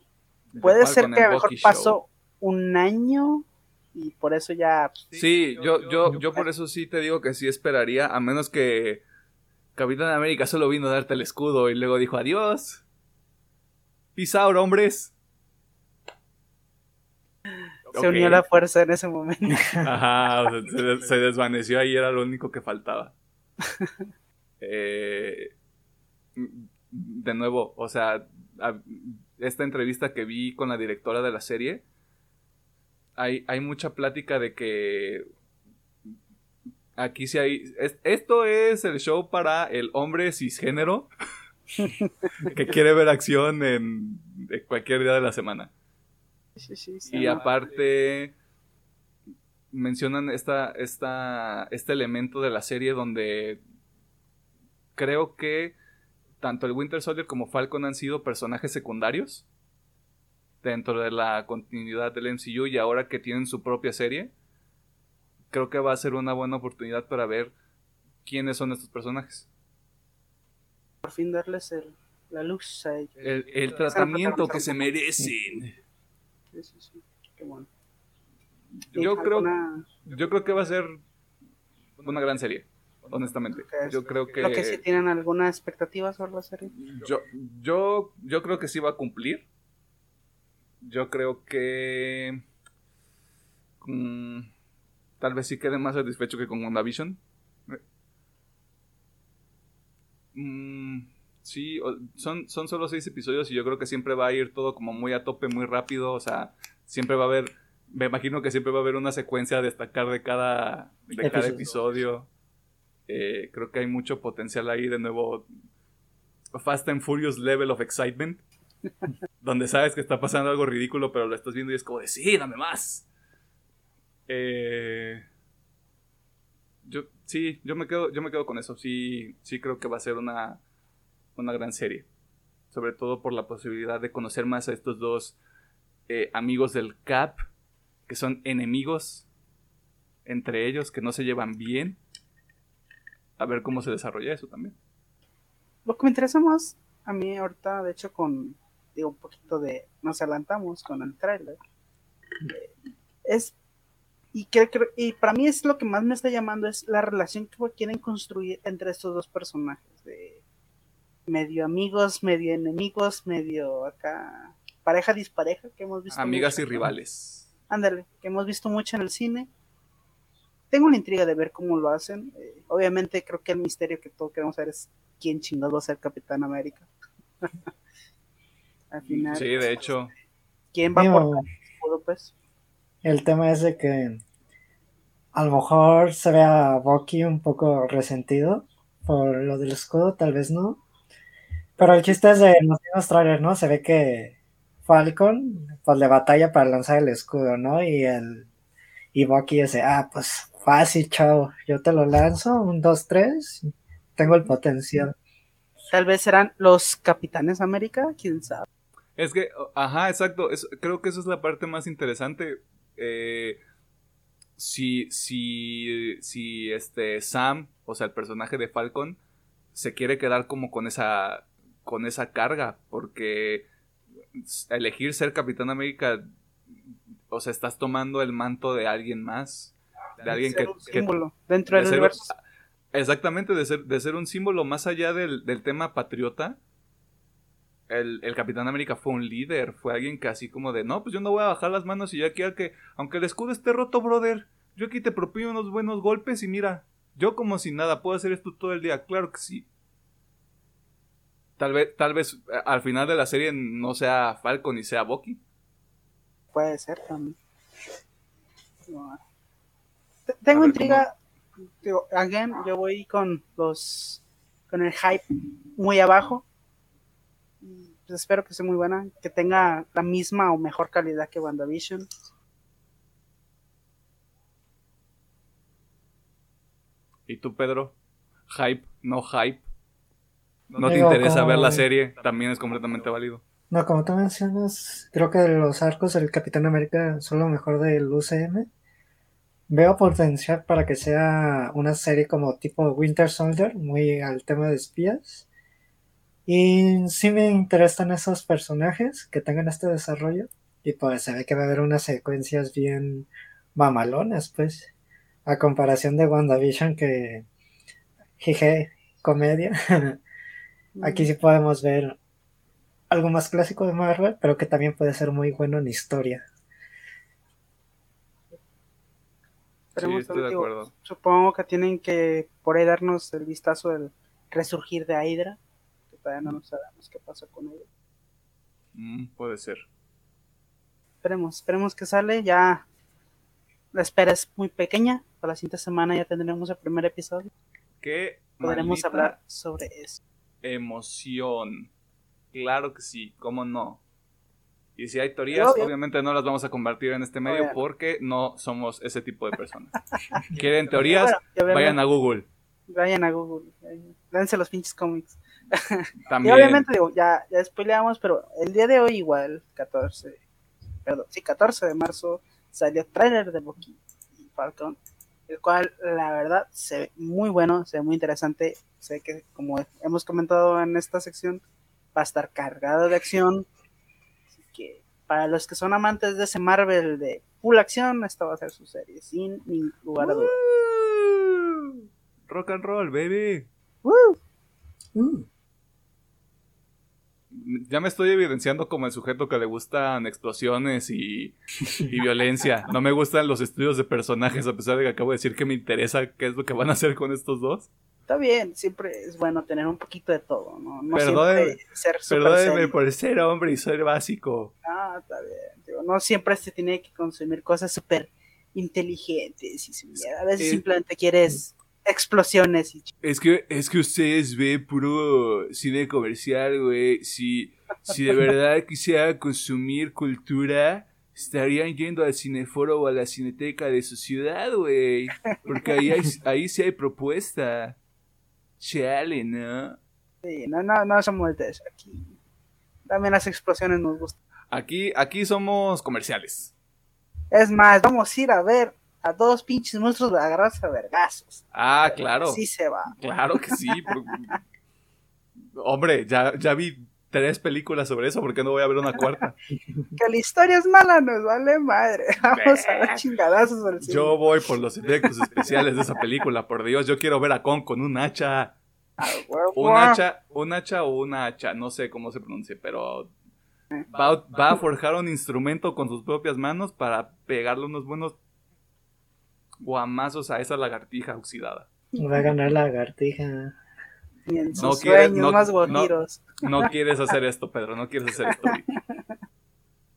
puede Falcon ser que a lo mejor Bucky Show. pasó un año y por eso ya pues, Sí, yo, yo, yo por eso sí te digo que sí esperaría, a menos que Capitán América solo vino a darte el escudo y luego dijo adiós. Peace out, hombres. se Ok. unió la fuerza en ese momento. Ajá, se, se desvaneció ahí, era lo único que faltaba. Eh, de nuevo, o sea, a- esta entrevista que vi con la directora de la serie, hay, hay mucha plática de que aquí sí hay... esto es el show para el hombre cisgénero que quiere ver acción en cualquier día de la semana. Sí, sí, sí, y aparte mencionan esta, esta, este elemento de la serie donde creo que tanto el Winter Soldier como Falcon han sido personajes secundarios dentro de la continuidad del MCU y ahora que tienen su propia serie, creo que va a ser una buena oportunidad para ver quiénes son estos personajes. Por fin darles el, la luz a ellos. El, tratamiento que se merecen. Sí, sí, sí. Qué bueno. Yo creo, yo creo que va a ser una gran serie, honestamente. Yo creo que... ¿Lo que sí tienen alguna expectativa sobre la serie? Yo, yo, yo creo que sí va a cumplir. Yo creo que... Mm, tal vez sí quede más satisfecho que con WandaVision. Mm, sí, son, son solo seis episodios y yo creo que siempre va a ir todo como muy a tope, muy rápido. O sea, siempre va a haber me imagino que siempre va a haber una secuencia a destacar de cada, de cada episodio. Eh, creo que hay mucho potencial ahí, de nuevo. Fast and Furious level of excitement. donde sabes que está pasando algo ridículo, pero lo estás viendo y es como de sí, dame más. Eh, yo, sí, yo me quedo, yo me quedo con eso. Sí, sí creo que va a ser una, una gran serie. Sobre todo por la posibilidad de conocer más a estos dos eh, amigos del Cap que son enemigos entre ellos, que no se llevan bien. A ver cómo se desarrolla eso también. Lo que me interesa más a mí ahorita, de hecho, con digo, un poquito de, nos adelantamos con el trailer, es, y, que, y para mí es lo que más me está llamando, es la relación que quieren construir entre estos dos personajes, de medio amigos, medio enemigos, medio acá, pareja dispareja que hemos visto. Amigas y rivales ándale, que hemos visto mucho en el cine. Tengo una intriga de ver cómo lo hacen. Eh, obviamente creo que el misterio que todos queremos saber es quién chingados va a ser Capitán América. Al final. Sí, de hecho. ¿Quién va a por pues? El tema es de que a lo mejor se ve a Bucky un poco resentido por lo del escudo, tal vez no. Pero el chiste es de los mismos trailers, ¿no? Se ve que Falcon, pues le batalla para lanzar el escudo, ¿no? Y el y Bucky dice, ah, pues fácil, chao, yo te lo lanzo, un, dos, tres, tengo el potencial. Tal vez serán los Capitanes América, quién sabe. Es que, ajá, exacto, creo que esa es la parte más interesante. Eh, si, si, si este Sam, o sea, el personaje de Falcon, se quiere quedar como con esa, con esa carga, porque elegir ser Capitán América, o sea, estás tomando el manto de alguien más. De alguien que, símbolo dentro del universo. Exactamente, de ser, de ser un símbolo más allá del, tema patriota. El, Capitán América fue un líder, fue alguien que así como de, no, pues yo no voy a bajar las manos y yo aquí, que, aunque el escudo esté roto, brother, yo aquí te propio unos buenos golpes y mira, yo como si nada, puedo hacer esto todo el día, claro que sí. Tal vez, tal vez eh, al final de la serie no sea Falcon y sea Bucky. Puede ser también. Tengo intriga. again, yo voy con los con el hype muy abajo. Pues espero que sea muy buena, que tenga la misma o mejor calidad que WandaVision. ¿Y tú, Pedro? ¿Hype? ¿No hype? no te interesa ver la serie, también es completamente válido. No, como tú mencionas, creo que los arcos del Capitán América son lo mejor del UCM. Veo potencial para que sea una serie como tipo Winter Soldier, muy al tema de espías. Y sí me interesan esos personajes que tengan este desarrollo. Y pues se ve que va a haber unas secuencias bien mamalonas, pues. A comparación de WandaVision que... Jeje, comedia. Aquí sí podemos ver algo más clásico de Marvel, pero que también puede ser muy bueno en historia. Sí, estoy de acuerdo. Supongo que tienen que por ahí darnos el vistazo del resurgir de Hydra, que todavía no sabemos qué pasa con ella. Mm, puede ser. Esperemos, esperemos que sale. Ya la espera es muy pequeña. Para la siguiente semana ya tendremos el primer episodio. Qué Podremos hablar sobre eso. emoción. Claro que sí, cómo no. Y si hay teorías, Obvio. obviamente no las vamos a compartir en este medio Obvio. porque no somos ese tipo de personas. ¿Quieren teorías? Bueno. Vayan a Google. Vayan a Google. Dense los pinches cómics. Y obviamente, digo, ya, ya spoileamos, pero el día de hoy, igual, 14, perdón, sí, 14 de marzo, salió trailer de Bucky y Falcon, el cual, la verdad, se ve muy bueno, se ve muy interesante. Sé que, como hemos comentado en esta sección, va a estar cargado de acción. Para los que son amantes de ese Marvel de full acción, esta va a ser su serie, sin ningún lugar a dudas. Rock and roll, baby. ¡Woo! Mm. Ya me estoy evidenciando como el sujeto que le gustan explosiones y, y violencia. No me gustan los estudios de personajes, a pesar de que acabo de decir que me interesa qué es lo que van a hacer con estos dos. Está bien, siempre es bueno tener un poquito de todo, ¿no? No Perdóneme- siempre ser Perdóneme por ser hombre y ser básico. Ah, está bien. Digo, no siempre se tiene que consumir cosas súper inteligentes y. A veces simplemente quieres explosiones y Es que, es que ustedes ven puro cine comercial, güey. Si, si de verdad quisiera consumir cultura, estarían yendo al cineforo o a la cineteca de su ciudad, güey. Porque ahí, hay- ahí sí hay propuesta. Chale, ¿no? sí, no, no, no somos de eso. Aquí también las explosiones nos gustan. Aquí, aquí somos comerciales. Es más, vamos a ir a ver a dos pinches monstruos de agarrarse a vergazos. Ah, claro. Así se va. Claro que sí. Hombre, ya, ya vi tres películas sobre eso, ¿por qué no voy a ver una cuarta? Que la historia es mala, nos vale madre. Vamos a ver chingadazos al cine. Yo voy por los efectos especiales de esa película, por Dios, yo quiero ver a Kong con un hacha. Ah. Un hacha, un hacha o una hacha, no sé cómo se pronuncia, pero va, va a forjar un instrumento con sus propias manos para pegarle unos buenos guamazos a esa lagartija oxidada. Va a ganar la lagartija. Ni en sus No quiere- sueños no- más no- guajiros. No quieres hacer esto, Pedro, no quieres hacer esto.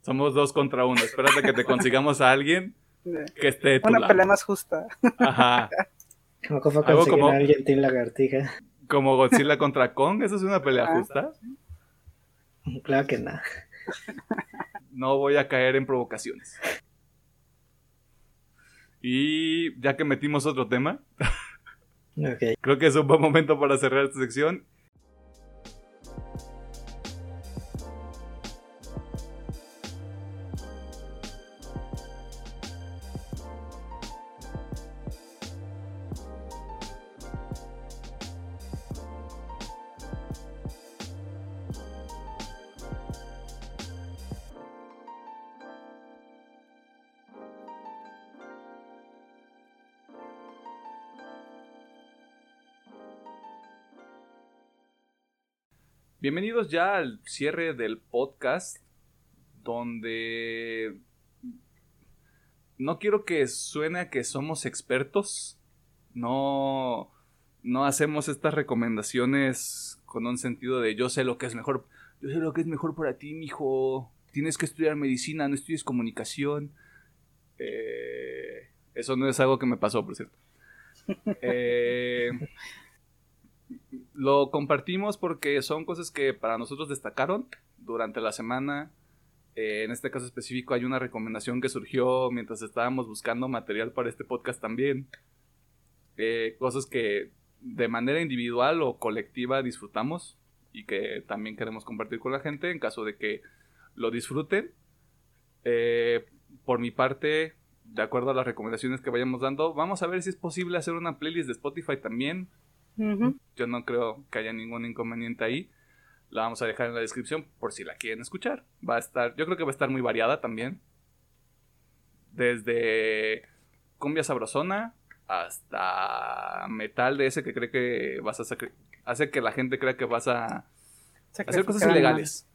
Somos dos contra uno. Espérate que te consigamos a alguien que esté de tu Una lado. pelea más justa. Ajá. ¿Cómo fue Algo como- a alguien Team Lagartija? Como Godzilla contra Kong, ¿esa es una pelea Ah. justa? Claro que no. No voy a caer en provocaciones. Y ya que metimos otro tema, Ok. creo que es un buen momento para cerrar esta sección. Bienvenidos ya al cierre del podcast, donde no quiero que suene a que somos expertos, no, no hacemos estas recomendaciones con un sentido de yo sé lo que es mejor, yo sé lo que es mejor para ti, mijo, tienes que estudiar medicina, no estudies comunicación. Eh, eso no es algo que me pasó, por cierto. Eh, lo compartimos porque son cosas que para nosotros destacaron durante la semana. Eh, en este caso específico hay una recomendación que surgió mientras estábamos buscando material para este podcast también. Eh, cosas que de manera individual o colectiva disfrutamos y que también queremos compartir con la gente en caso de que lo disfruten. Eh, por mi parte, de acuerdo a las recomendaciones que vayamos dando, vamos a ver si es posible hacer una playlist de Spotify también Yo no creo que haya ningún inconveniente ahí. La vamos a dejar en la descripción por si la quieren escuchar. Va a estar, yo creo que va a estar muy variada también. Desde cumbia sabrosona hasta metal de ese que cree que vas a sacar, hace que la gente crea que vas a hacer cosas ilegales.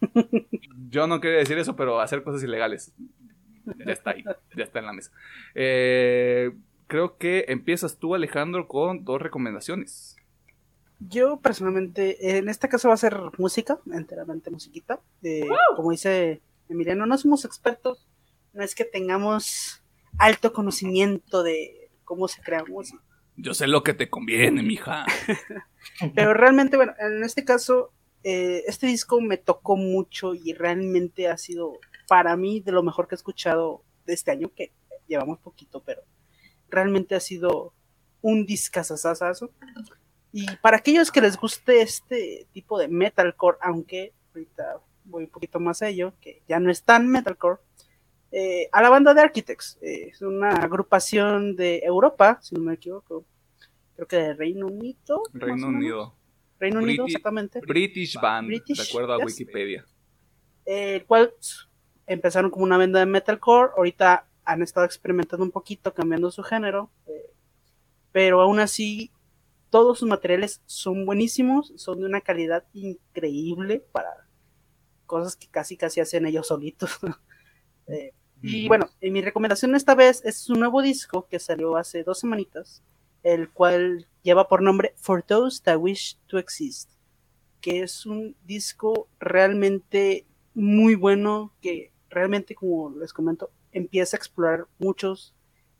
Yo no quería decir eso, pero hacer cosas ilegales. Ya está ahí, ya está en la mesa. Eh, creo que empiezas tú, Alejandro, con dos recomendaciones. Yo personalmente, en este caso va a ser música, enteramente musiquita. Eh, Como dice Emiliano, no somos expertos, no es que tengamos alto conocimiento de cómo se crea música. Yo sé lo que te conviene, mija. Pero realmente, bueno, en este caso, eh, este disco me tocó mucho y realmente ha sido para mí de lo mejor que he escuchado de este año, que llevamos poquito, pero realmente ha sido un discazazazo. Y para aquellos que les guste este tipo de metalcore, aunque ahorita voy un poquito más a ello, que ya no es tan metalcore, eh, a la banda de Architects. Eh, es una agrupación de Europa, si no me equivoco. Creo que de Reino Unido. Reino Unido. Reino Unido, exactamente. British Band, de acuerdo a Wikipedia. El cual empezaron como una banda de metalcore, ahorita han estado experimentando un poquito, cambiando su género, eh, pero aún así todos sus materiales son buenísimos, son de una calidad increíble para cosas que casi casi hacen ellos solitos. Eh, y bueno, mi recomendación esta vez es un nuevo disco que salió hace dos semanitas, el cual lleva por nombre For Those That Wish to Exist, que es un disco realmente muy bueno que realmente, como les comento, empieza a explorar muchos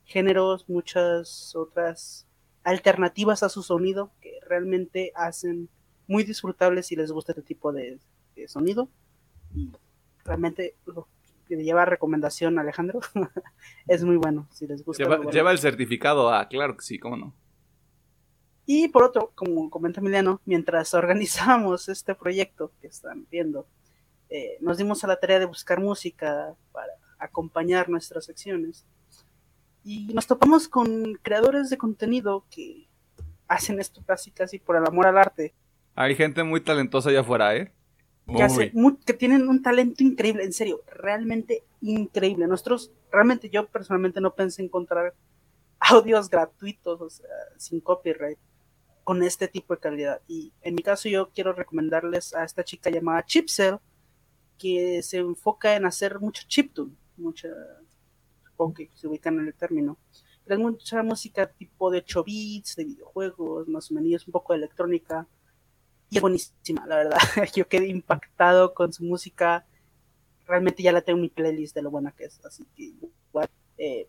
géneros, muchas otras alternativas a su sonido que realmente hacen muy disfrutables si les gusta este tipo de, sonido. Y realmente lo que lleva recomendación Alejandro es muy bueno si les gusta. Lleva, el certificado A, claro que sí, cómo no. Y por otro, como comenta Emiliano, mientras organizamos este proyecto que están viendo, eh, nos dimos a la tarea de buscar música para acompañar nuestras secciones. Y nos topamos con creadores de contenido que hacen esto casi casi por el amor al arte. Hay gente muy talentosa allá afuera, ¿eh? Que, que tienen un talento increíble, en serio, realmente increíble. Nosotros, realmente yo personalmente no pensé encontrar audios gratuitos, o sea, sin copyright, con este tipo de calidad. Y en mi caso yo quiero recomendarles a esta chica llamada Chipsel, que se enfoca en hacer mucho chiptune, mucha, supongo que se ubican en el término, pero es mucha música tipo de 8 bits, de videojuegos, más o menos, un poco de electrónica, y es buenísima, la verdad. Yo quedé impactado con su música, realmente ya la tengo en mi playlist de lo buena que es, así que igual, eh,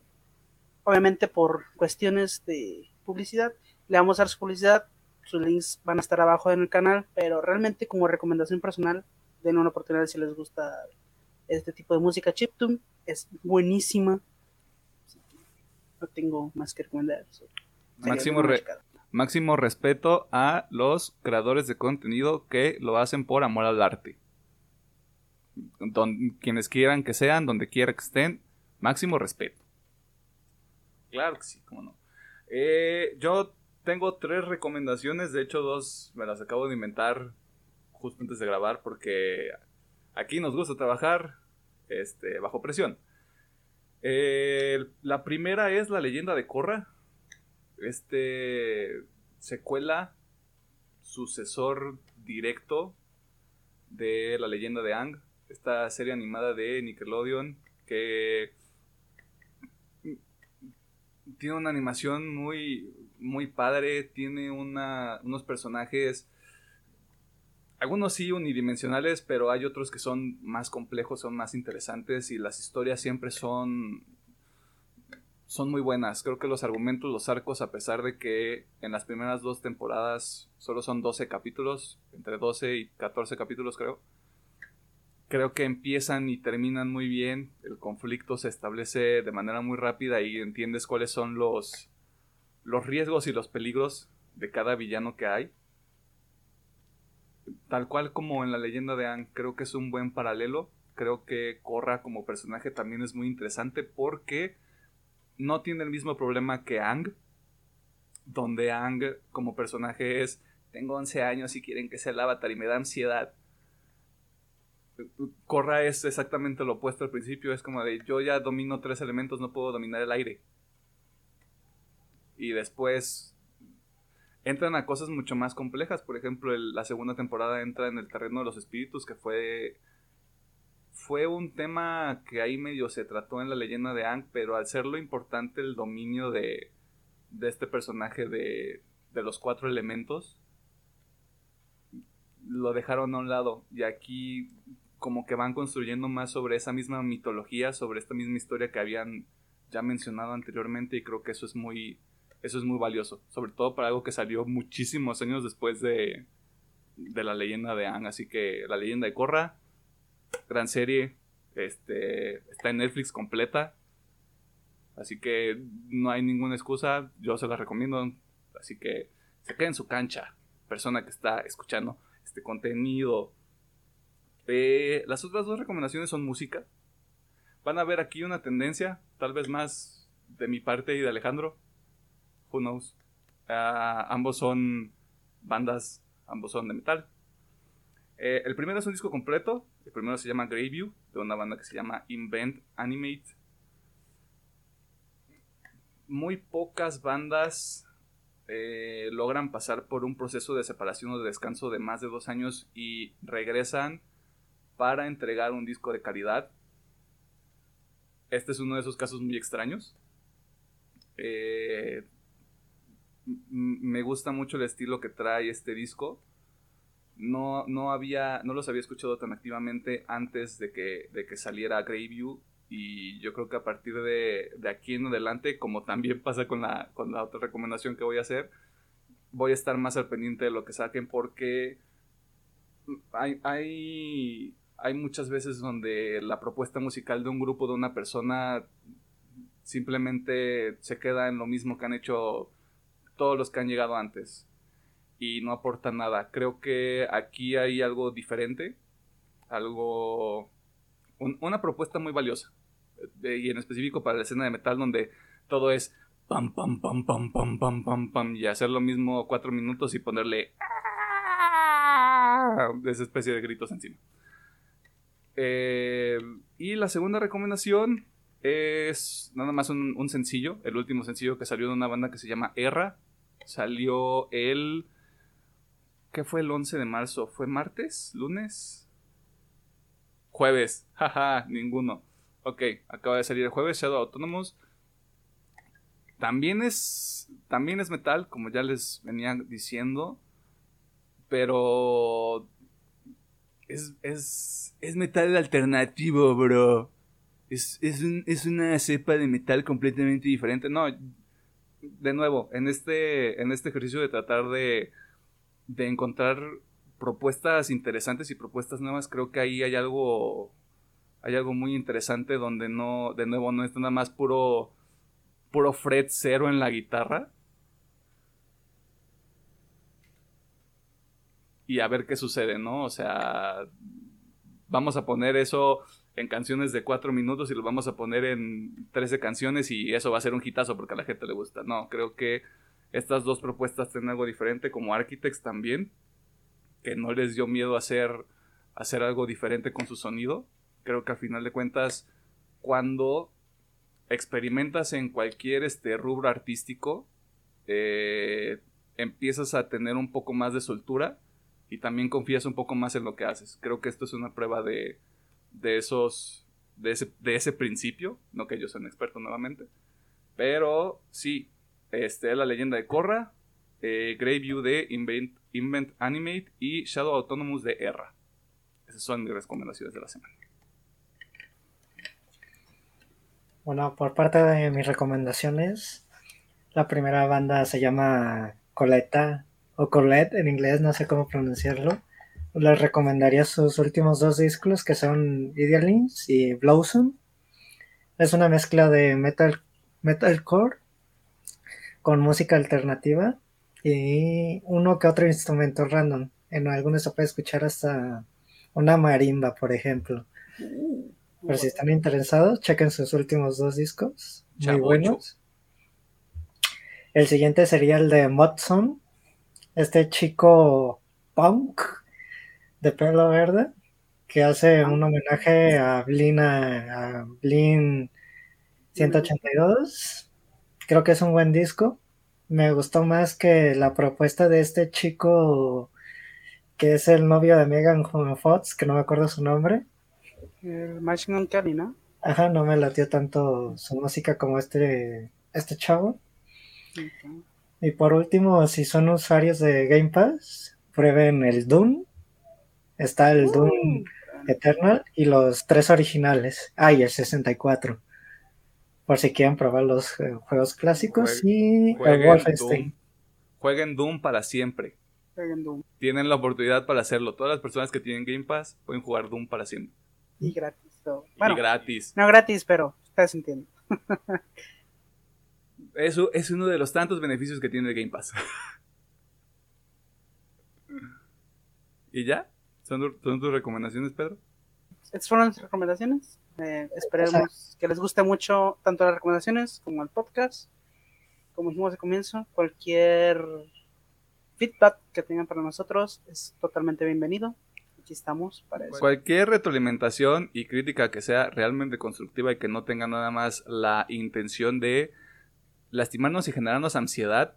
obviamente por cuestiones de publicidad, le vamos a dar su publicidad, sus links van a estar abajo en el canal, pero realmente como recomendación personal, den una oportunidad si les gusta este tipo de música chiptune. Es buenísima. No tengo más que recomendar. Máximo, máximo respeto a los creadores de contenido que lo hacen por amor al arte. quienes quieran que sean, donde quiera que estén, máximo respeto. Claro que sí, cómo no. Eh, yo tengo tres recomendaciones, de hecho dos me las acabo de inventar justo antes de grabar porque aquí nos gusta trabajar este, bajo presión. La primera es La leyenda de Korra. Este secuela, sucesor directo de La leyenda de Ang. Esta serie animada de Nickelodeon que tiene una animación muy, muy padre. Tiene una, unos personajes algunos sí unidimensionales, pero hay otros que son más complejos, son más interesantes y las historias siempre son son muy buenas. Creo que los argumentos, los arcos, a pesar de que en las primeras dos temporadas solo son 12 capítulos, entre 12 y 14 capítulos creo, creo que empiezan y terminan muy bien. El conflicto se establece de manera muy rápida y entiendes cuáles son los, los riesgos y los peligros de cada villano que hay tal cual como en la leyenda de Ang, creo que es un buen paralelo. Creo que Korra como personaje también es muy interesante porque no tiene el mismo problema que Ang, donde Ang como personaje es, tengo 11 años y quieren que sea el avatar y me da ansiedad. Korra es exactamente lo opuesto al principio, es como de yo ya domino tres elementos, no puedo dominar el aire. Y después entran a cosas mucho más complejas. Por ejemplo, la segunda temporada entra en el terreno de los espíritus, que fue fue un tema que ahí medio se trató en la leyenda de Ang, pero al ser lo importante el dominio de, de este personaje de, de los cuatro elementos, lo dejaron a un lado. Y aquí como que van construyendo más sobre esa misma mitología, sobre esta misma historia que habían ya mencionado anteriormente y creo que eso es muy, eso es muy valioso, sobre todo para algo que salió muchísimos años después de, de la leyenda de Anne. Así que la leyenda de Korra, gran serie, este, está en Netflix completa. Así que no hay ninguna excusa, yo se la recomiendo. Así que se quede en su cancha, persona que está escuchando este contenido. Eh, las otras dos recomendaciones son música. Van a ver aquí una tendencia, tal vez más de mi parte y de Alejandro. Who knows? Ah, ambos son bandas, ambos son de metal. Eh, el primero es un disco completo. El primero se llama Greyview, de una banda que se llama Invent Animate. Muy pocas bandas eh, logran pasar por un proceso de separación o de descanso de más de dos años y regresan para entregar un disco de calidad. Este es uno de esos casos muy extraños. Eh, me gusta mucho el estilo que trae este disco. No, no, había, no los había escuchado tan activamente antes de que, de que saliera Greyview y yo creo que a partir de, aquí en adelante, como también pasa con la, con la otra recomendación que voy a hacer, voy a estar más al pendiente de lo que saquen porque hay, hay, hay muchas veces donde la propuesta musical de un grupo, de una persona, simplemente se queda en lo mismo que han hecho todos los que han llegado antes y no aporta nada. Creo que aquí hay algo diferente, algo, una propuesta muy valiosa y en específico para la escena de metal donde todo es pam pam pam pam pam pam pam pam y hacer lo mismo cuatro minutos y ponerle esa especie de gritos encima. Eh, y la segunda recomendación es nada más un, un, sencillo, el último sencillo que salió de una banda que se llama Erra. Salió el... ¿Qué fue el 11 de marzo? ¿Fue martes? ¿Lunes? Jueves. Jaja, ninguno. Ok, acaba de salir el jueves Shadow Autonomous. También es, también es metal, como ya les venía diciendo. Pero es, es, es metal alternativo, bro. Es, es, un, es, una cepa de metal completamente diferente. No, de nuevo, en este, en este ejercicio de tratar de, de encontrar propuestas interesantes y propuestas nuevas, creo que ahí hay algo hay algo muy interesante donde no, de nuevo, no es nada más puro, puro fret cero en la guitarra. Y a ver qué sucede, ¿no? O sea, vamos a poner eso en canciones de cuatro minutos y lo vamos a poner en 13 canciones y eso va a ser un hitazo porque a la gente le gusta. No, creo que estas dos propuestas tienen algo diferente, como Architects también, que no les dio miedo hacer, hacer algo diferente con su sonido creo que al final de cuentas, cuando experimentas en cualquier este, rubro artístico, eh, empiezas a tener un poco más de soltura y también confías un poco más en lo que haces. Creo que esto es una prueba de, de esos, de ese, de ese principio, no que yo sea un experto nuevamente, pero sí, este, la leyenda de Korra, eh, Greyview de Invent, Invent Animate y Shadow Autonomous de Erra. Esas son mis recomendaciones de la semana. Bueno, por parte de mis recomendaciones, la primera banda se llama Coleta o Colette en inglés, no sé cómo pronunciarlo. Les recomendaría sus últimos dos discos que son Idealins y Blossom. Es una mezcla de metal metalcore con música alternativa y uno que otro instrumento random. En algunos se puede escuchar hasta una marimba, por ejemplo. Uh. Pero si están interesados, chequen sus últimos dos discos. Muy buenos. El siguiente sería el de Mudson. Este chico punk de pelo verde que hace un homenaje a Blin, a, 182. Creo que es un buen disco. Me gustó más que la propuesta de este chico que es el novio de Megan Fox, que no me acuerdo su nombre. El Machine Gun ¿no? Ajá, no me latió tanto su música como este, este chavo. Y por último, si son usuarios de Game Pass, prueben el Doom. Está el uh. Doom Eternal y los tres originales. Ah, y el 64. por si quieren probar los eh, juegos clásicos y el Jueguen Wolfenstein. Doom. Jueguen Doom para siempre. Jueguen Doom. Tienen la oportunidad para hacerlo. Todas las personas que tienen Game Pass pueden jugar Doom para siempre. Y gratis. so, Bueno, y gratis. no gratis, pero ustedes entienden. Eso es uno de los tantos beneficios que tiene el Game Pass. ¿Y ya? ¿Son, tu- son tus recomendaciones, Pedro? Estas fueron nuestras recomendaciones. Eh, esperemos que les guste mucho tanto las recomendaciones como el podcast. Como dijimos de comienzo, cualquier feedback que tengan para nosotros es totalmente bienvenido. Aquí estamos para eso. Cualquier retroalimentación y crítica que sea realmente constructiva y que no tenga nada más la intención de lastimarnos y generarnos ansiedad,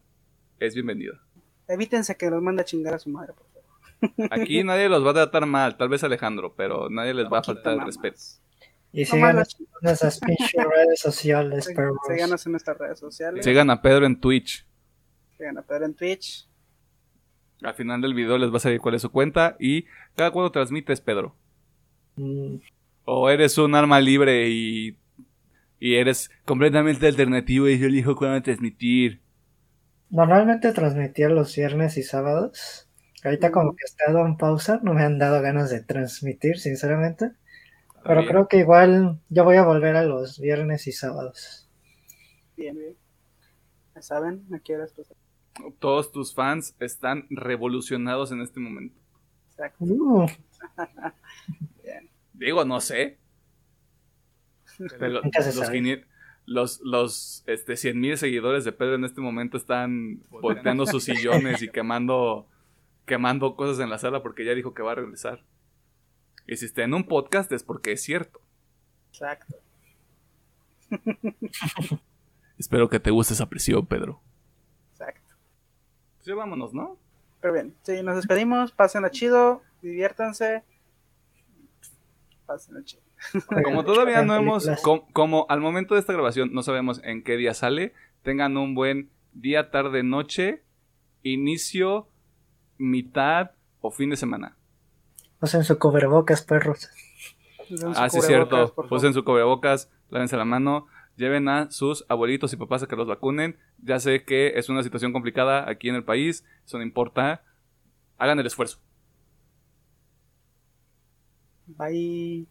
es bienvenida. Evítense que los mande a chingar a su madre, por favor. Aquí nadie los va a tratar mal, tal vez Alejandro, pero nadie les va a faltar el respeto. Y No sigan esas pinches redes sociales, Sí, perros. Síganos en nuestras redes sociales. Sigan a Pedro en Twitch. Sigan a Pedro en Twitch. Al final del video les va a salir cuál es su cuenta y cada cuando transmites, Pedro. Mm, O eres un arma libre y, y eres completamente alternativo y yo elijo cuándo transmitir. Normalmente transmitía los viernes y sábados. Ahorita como que he estado en pausa, no me han dado ganas de transmitir, sinceramente. Pero Bien. creo que igual yo voy a volver a los viernes y sábados. Bien, bien. Ya saben, aquí eres pues. Todos tus fans están revolucionados en este momento. Exacto. Uh, Digo, no sé. Los. 500 los, los este, 100 mil seguidores de Pedro en este momento están volteando sus sillones y quemando, quemando cosas en la sala porque ya dijo que va a regresar. Y si está en un podcast es porque es cierto. Exacto. Espero que te guste esa presión, Pedro. Exacto. Pues ya vámonos, ¿no? Pero bien, sí, nos despedimos. Pásenla chido. Diviértanse. Pásenla chido. Como todavía no hemos, como al momento de esta grabación no sabemos en qué día sale, tengan un buen día, tarde, noche, inicio, mitad o fin de semana. Usen su cubrebocas, perros. Ah, sí, es cierto. Usen su cubrebocas, lávense la mano, lleven a sus abuelitos y papás a que los vacunen. Ya sé que es una situación complicada aquí en el país, eso no importa. Hagan el esfuerzo. Bye.